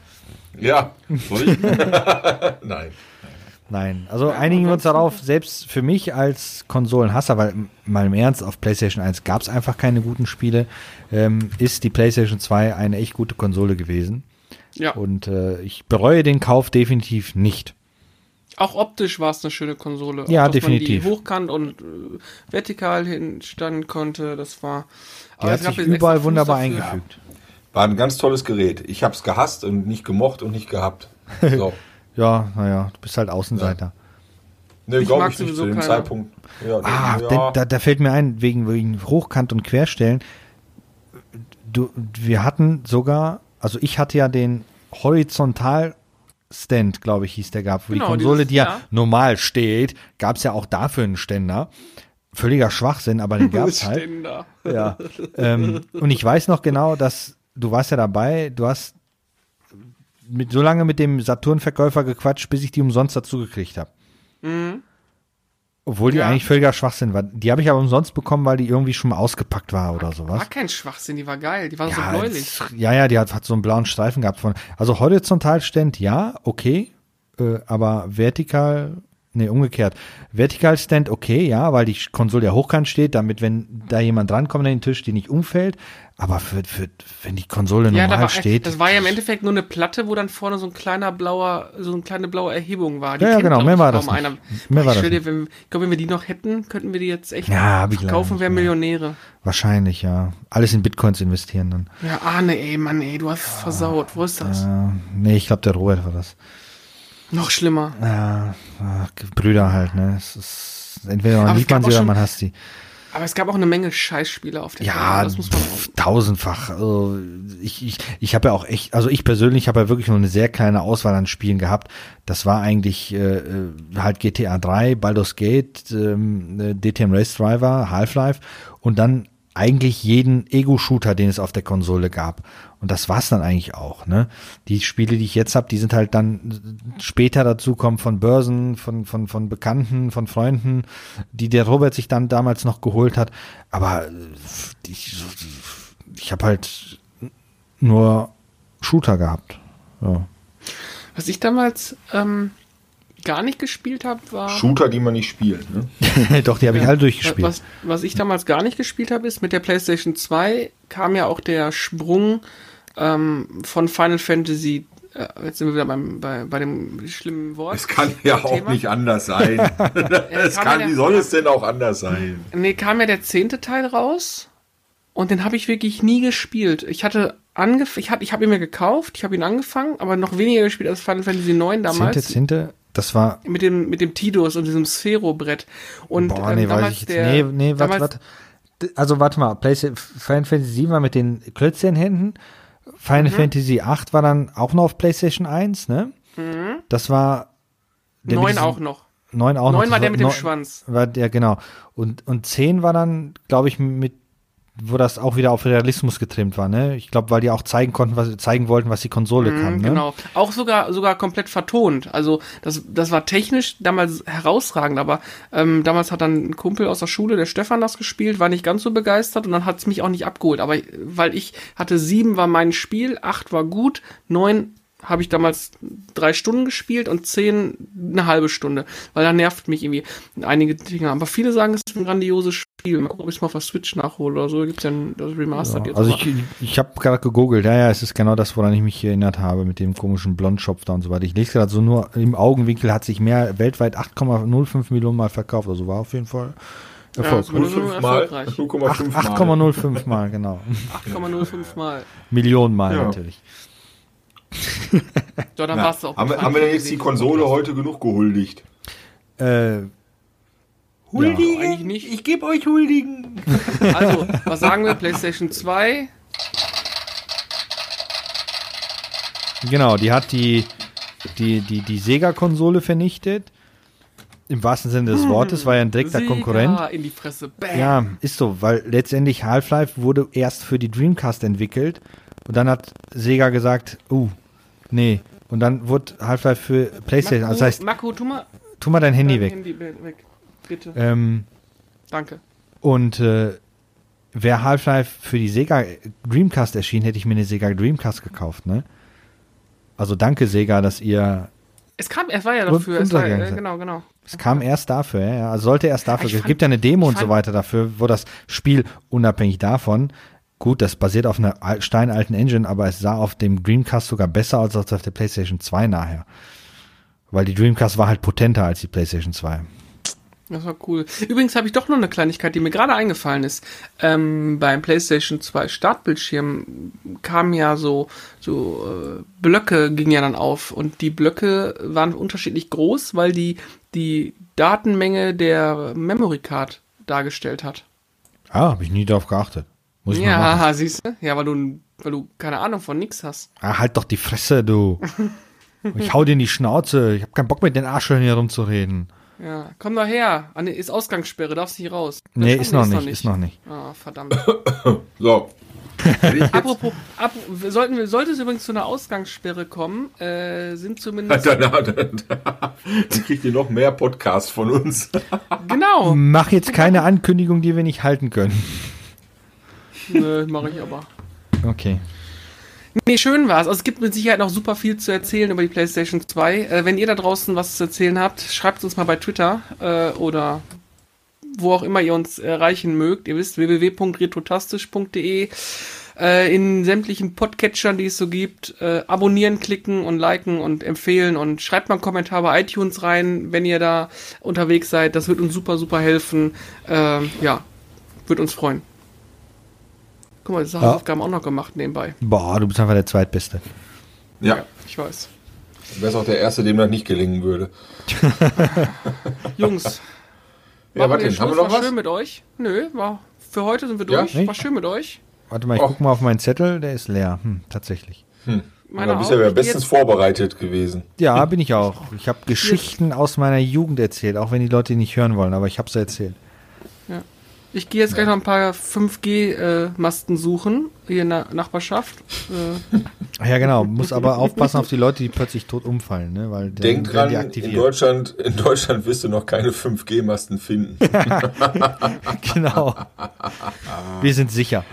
Ja, soll ich? Nein. Nein, also einigen wir uns darauf, selbst für mich als Konsolenhasser, weil mal im Ernst, auf PlayStation 1 gab es einfach keine guten Spiele, ähm, ist die PlayStation 2 eine echt gute Konsole gewesen. Ja, Und äh, ich bereue den Kauf definitiv nicht. auch optisch war es eine schöne Konsole. Ja, dass definitiv. Man die hochkant und äh, vertikal hinstellen konnte. Das war. Die aber hat sich überall wunderbar dafür. eingefügt. War ein ganz tolles Gerät. Ich habe es gehasst und nicht gemocht und nicht gehabt. So. Ja, naja, du bist halt Außenseiter. Ne, Ich glaube mag ich nicht zu dem keine. Zeitpunkt. Ja, Ah, ja. denn, da, da fällt mir ein, wegen, wegen Hochkant und Querstellen. Du, wir hatten sogar, also ich hatte ja den Horizontal Stand, glaube ich, hieß der gab, wo Genau, die Konsole, dieses- die ja, ja. normal steht, gab es ja auch dafür einen Ständer. Völliger Schwachsinn, aber den gab es halt. Da. Ja. ähm, und ich weiß noch genau, dass du warst ja dabei, du hast mit, so lange mit dem Saturn-Verkäufer gequatscht, bis ich die umsonst dazu gekriegt habe. Obwohl die Mhm. Ja. eigentlich völliger Schwachsinn war. Die habe ich aber umsonst bekommen, weil die irgendwie schon mal ausgepackt war oder sowas. War kein Schwachsinn, die war geil. Die war so Ja, bläulich. es- ja, ja, die hat, hat so einen blauen Streifen gehabt von. Also horizontal ständ, ja, okay, äh, aber vertikal Nee, umgekehrt. Vertical Stand, okay, ja, weil die Konsole ja hochkant steht, damit, wenn da jemand drankommt an den Tisch, die nicht umfällt. Aber für, für, wenn die Konsole Ja, da normal war, steht. das war ja im Endeffekt nur eine Platte, wo dann vorne so ein kleiner blauer, so eine kleine blaue Erhebung war. Die Ja, ja, genau, mehr war das Einer. nicht. Mehr Boah, war ich das dir, wenn, ich glaube, wenn wir die noch hätten, könnten wir die jetzt echt Ja, hab ich leider kaufen, nicht wären mehr. Millionäre. wahrscheinlich, ja. Alles in Bitcoins investieren dann. Ja, Arne, ey, Mann, ey, du hast es versaut. Wo ist das? Äh, nee, ich glaube, der Robert war das. Noch schlimmer. Ja, ach, Brüder halt, ne? Es ist, entweder man liebt man sie oder schon- man hasst sie. Aber es gab auch eine Menge Scheißspiele auf der Ja, Konsole, das muss man pf, tausendfach. Also ich ich, ich habe ja auch echt, also ich persönlich habe ja wirklich nur eine sehr kleine Auswahl an Spielen gehabt. Das war eigentlich äh, äh, halt GTA 3, Baldur's Gate, ähm, äh, DTM Race Driver, Half-Life und dann eigentlich jeden Ego-Shooter, den es auf der Konsole gab. Und das war's dann eigentlich auch. Ne? Die Spiele, die ich jetzt habe, die sind halt dann später dazu kommen von Börsen, von, von, von Bekannten, von Freunden, die der Robert sich dann damals noch geholt hat. Aber äh, ich, ich habe halt nur Shooter gehabt. Ja. Was ich damals ähm, gar nicht gespielt habe, war. Shooter, die man nicht spielt. Ne? Doch, die habe ich alle durchgespielt. Was, was ich damals gar nicht gespielt habe, ist mit der PlayStation 2 kam ja auch der Sprung ähm, von Final Fantasy. Äh, jetzt sind wir wieder beim, bei, bei dem schlimmen Wort. Es kann ja auch Thema. nicht anders sein. es kann, ja wie soll es denn auch anders sein? Nee, kam ja der zehnte Teil raus und den habe ich wirklich nie gespielt. Ich hatte angef ich habe ich hab ihn mir gekauft, ich habe ihn angefangen, aber noch weniger gespielt als Final Fantasy 9 damals. Zehnte, zehnte, das war, Mit dem, mit dem Tidus und diesem Sphero-Brett. Und boah, ähm, nee, weiß damals ich jetzt, der, nee, nee, warte, warte. Also warte mal, Final Fantasy 7 war mit den Klötzchen Händen, Final Mhm. Fantasy 8 war dann auch noch auf PlayStation 1, ne? Das war der mit Neun diesem- auch noch. 9 auch noch. Neun war das der mit dem Schwanz. War der, genau. Und, und 10 war dann, glaube ich, mit, wo das auch wieder auf Realismus getrimmt war, ne? Ich glaube, weil die auch zeigen konnten, was zeigen wollten, was die Konsole kann, Mhm, ne? Genau. Auch sogar, sogar komplett vertont. Also das, das war technisch damals herausragend, aber ähm, damals hat dann ein Kumpel aus der Schule, der Stefan, das gespielt, war nicht ganz so begeistert und dann hat es mich auch nicht abgeholt. Aber weil ich hatte sieben war mein Spiel, acht war gut, neun habe ich damals drei Stunden gespielt und zehn eine halbe Stunde, weil da nervt mich irgendwie einige Dinge. Aber viele sagen, es ist ein grandioses Spiel. Mal gucken, ob ich es mal auf der Switch nachhole oder so. Gibt's ja ein, das Remastered Ja, jetzt. also aber- ich, ich habe gerade gegoogelt, ja, ja, es ist genau das, woran ich mich erinnert habe, mit dem komischen Blondschopf da und so weiter. Ich lese gerade so nur, im Augenwinkel hat sich mehr, weltweit 8,05 Millionen Mal verkauft, also war auf jeden Fall Erfolg. Ja, so- 0,5 mal. erfolgreich. 0,5 mal. 8,05 Mal, genau. 8,05 Mal. Millionen Mal Ja. natürlich. Ja, dann Na, war's auch. haben, haben wir denn jetzt die Konsole heute genug gehuldigt? Äh, Huldigen? Eigentlich nicht. Ich gebe euch Huldigen. Also, was sagen wir? PlayStation 2. Genau, die hat die, die, die, die Sega-Konsole vernichtet. Im wahrsten Sinne des Wortes, war ja ein direkter Sega Konkurrent. in die Fresse. Bam. Ja, ist so, weil letztendlich Half-Life wurde erst für die Dreamcast entwickelt und dann hat Sega gesagt, uh, nee. Und dann wurde Half-Life für PlayStation, Marco, also das heißt, Marco, tu mal tu mal dein Handy dein weg. Handy weg. Bitte. Ähm, Danke. und äh, wäre Half-Life für die Sega Dreamcast erschienen, hätte ich mir eine Sega Dreamcast gekauft, ne? Also danke Sega, dass ihr Es kam, es war ja dafür. Es war, äh, genau, genau. Es kam erst dafür, ja. Also sollte erst dafür. Ich Es gibt ja eine Demo und so weiter dafür, wo das Spiel unabhängig davon, gut, das basiert auf einer al- steinalten Engine, aber es sah auf dem Dreamcast sogar besser aus als auf der PlayStation 2 nachher. Weil die Dreamcast war halt potenter als die PlayStation 2. Das war cool. Übrigens habe ich doch noch eine Kleinigkeit, die mir gerade eingefallen ist. Ähm, beim PlayStation 2 Startbildschirm kamen ja so, so äh, Blöcke gingen ja dann auf und die Blöcke waren unterschiedlich groß, weil die die Datenmenge der Memory Card dargestellt hat. Ah, habe ich nie drauf geachtet. Muss ich mal machen. Ja, siehst du? Ja, weil du, weil du keine Ahnung von nix hast. Ah, halt doch die Fresse, du. Ich hau dir in die Schnauze. Ich hab keinen Bock mit den Arschlöchern hier rumzureden. Ja, komm doch her. Anne, ist Ausgangssperre, darfst nicht raus. Nee, Das ist noch nicht, ist noch nicht. Ah, verdammt. So. Apropos, ap sollten wir, sollte es übrigens zu einer Ausgangssperre kommen, äh, sind zumindest. dann, dann, dann, dann kriegt ihr noch mehr Podcasts von uns. genau. Mach jetzt keine Ankündigung, die wir nicht halten können. Nö, mache ich aber. Okay. Nee, schön war's. Also es gibt mit Sicherheit noch super viel zu erzählen über die PlayStation 2. Äh, wenn ihr da draußen was zu erzählen habt, schreibt uns mal bei Twitter äh, oder wo auch immer ihr uns erreichen mögt. Ihr wisst, www.retrotastisch.de äh, in sämtlichen Podcatchern, die es so gibt, äh, abonnieren, klicken und liken und empfehlen und schreibt mal einen Kommentar bei iTunes rein, wenn ihr da unterwegs seid. Das wird uns super, super helfen. Äh, ja, wird uns freuen. Guck mal, das Ja. Hausaufgaben auch noch gemacht nebenbei. Boah, du bist einfach der Zweitbeste. Ja, Ich weiß. du wärst auch der Erste, dem das nicht gelingen würde. Jungs, Ja, warte, haben wir noch War was? schön mit euch? Nö, war für heute sind wir Ja? durch. War schön mit euch. Warte mal, ich Och. guck mal auf meinen Zettel, der ist leer. Hm, tatsächlich. Meine du bist auch. ja bestens vorbereitet gewesen. Ja, bin ich auch. Ich habe Geschichten aus meiner Jugend erzählt, auch wenn die Leute nicht hören wollen, aber ich habe sie erzählt. Ich gehe jetzt gleich noch ein paar 5G-Masten suchen, hier in der Nachbarschaft. Äh, Ja, genau. Muss aber aufpassen auf die Leute, die plötzlich tot umfallen, ne? Weil Denk dran, die in. Deutschland, in Deutschland wirst du noch keine 5G-Masten finden. genau. Wir sind sicher.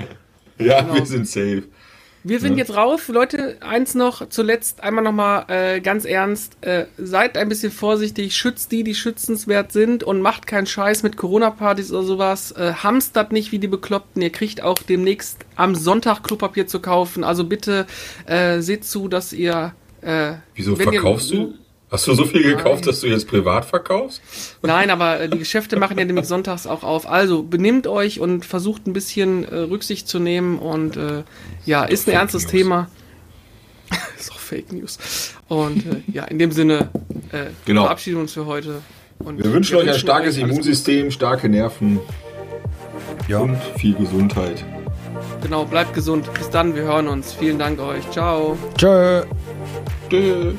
ja, Genau. wir sind safe. Wir sind jetzt raus. Leute, eins noch zuletzt, einmal nochmal äh, ganz ernst. Äh, seid ein bisschen vorsichtig, schützt die, die schützenswert sind und macht keinen Scheiß mit Corona-Partys oder sowas. Äh, hamstert nicht wie die Bekloppten. Ihr kriegt auch demnächst am Sonntag Klopapier zu kaufen. Also bitte äh, seht zu, dass ihr... Äh, Wieso wenn ihr- verkaufst du? Hast du so viel gekauft, Nein. dass du jetzt privat verkaufst? Nein, aber äh, die Geschäfte machen ja nämlich sonntags auch auf. Also benimmt euch und versucht ein bisschen äh, Rücksicht zu nehmen und äh, ja, ist ein Fake ernstes News. Thema. ist auch Fake News. Und äh, ja, in dem Sinne äh, Genau. verabschieden wir uns für heute. Und Wir wünschen euch ein starkes Immunsystem, starke Nerven Ja. und viel Gesundheit. Genau, bleibt gesund. Bis dann, wir hören uns. Vielen Dank euch. Ciao. Tschö. Tschüss.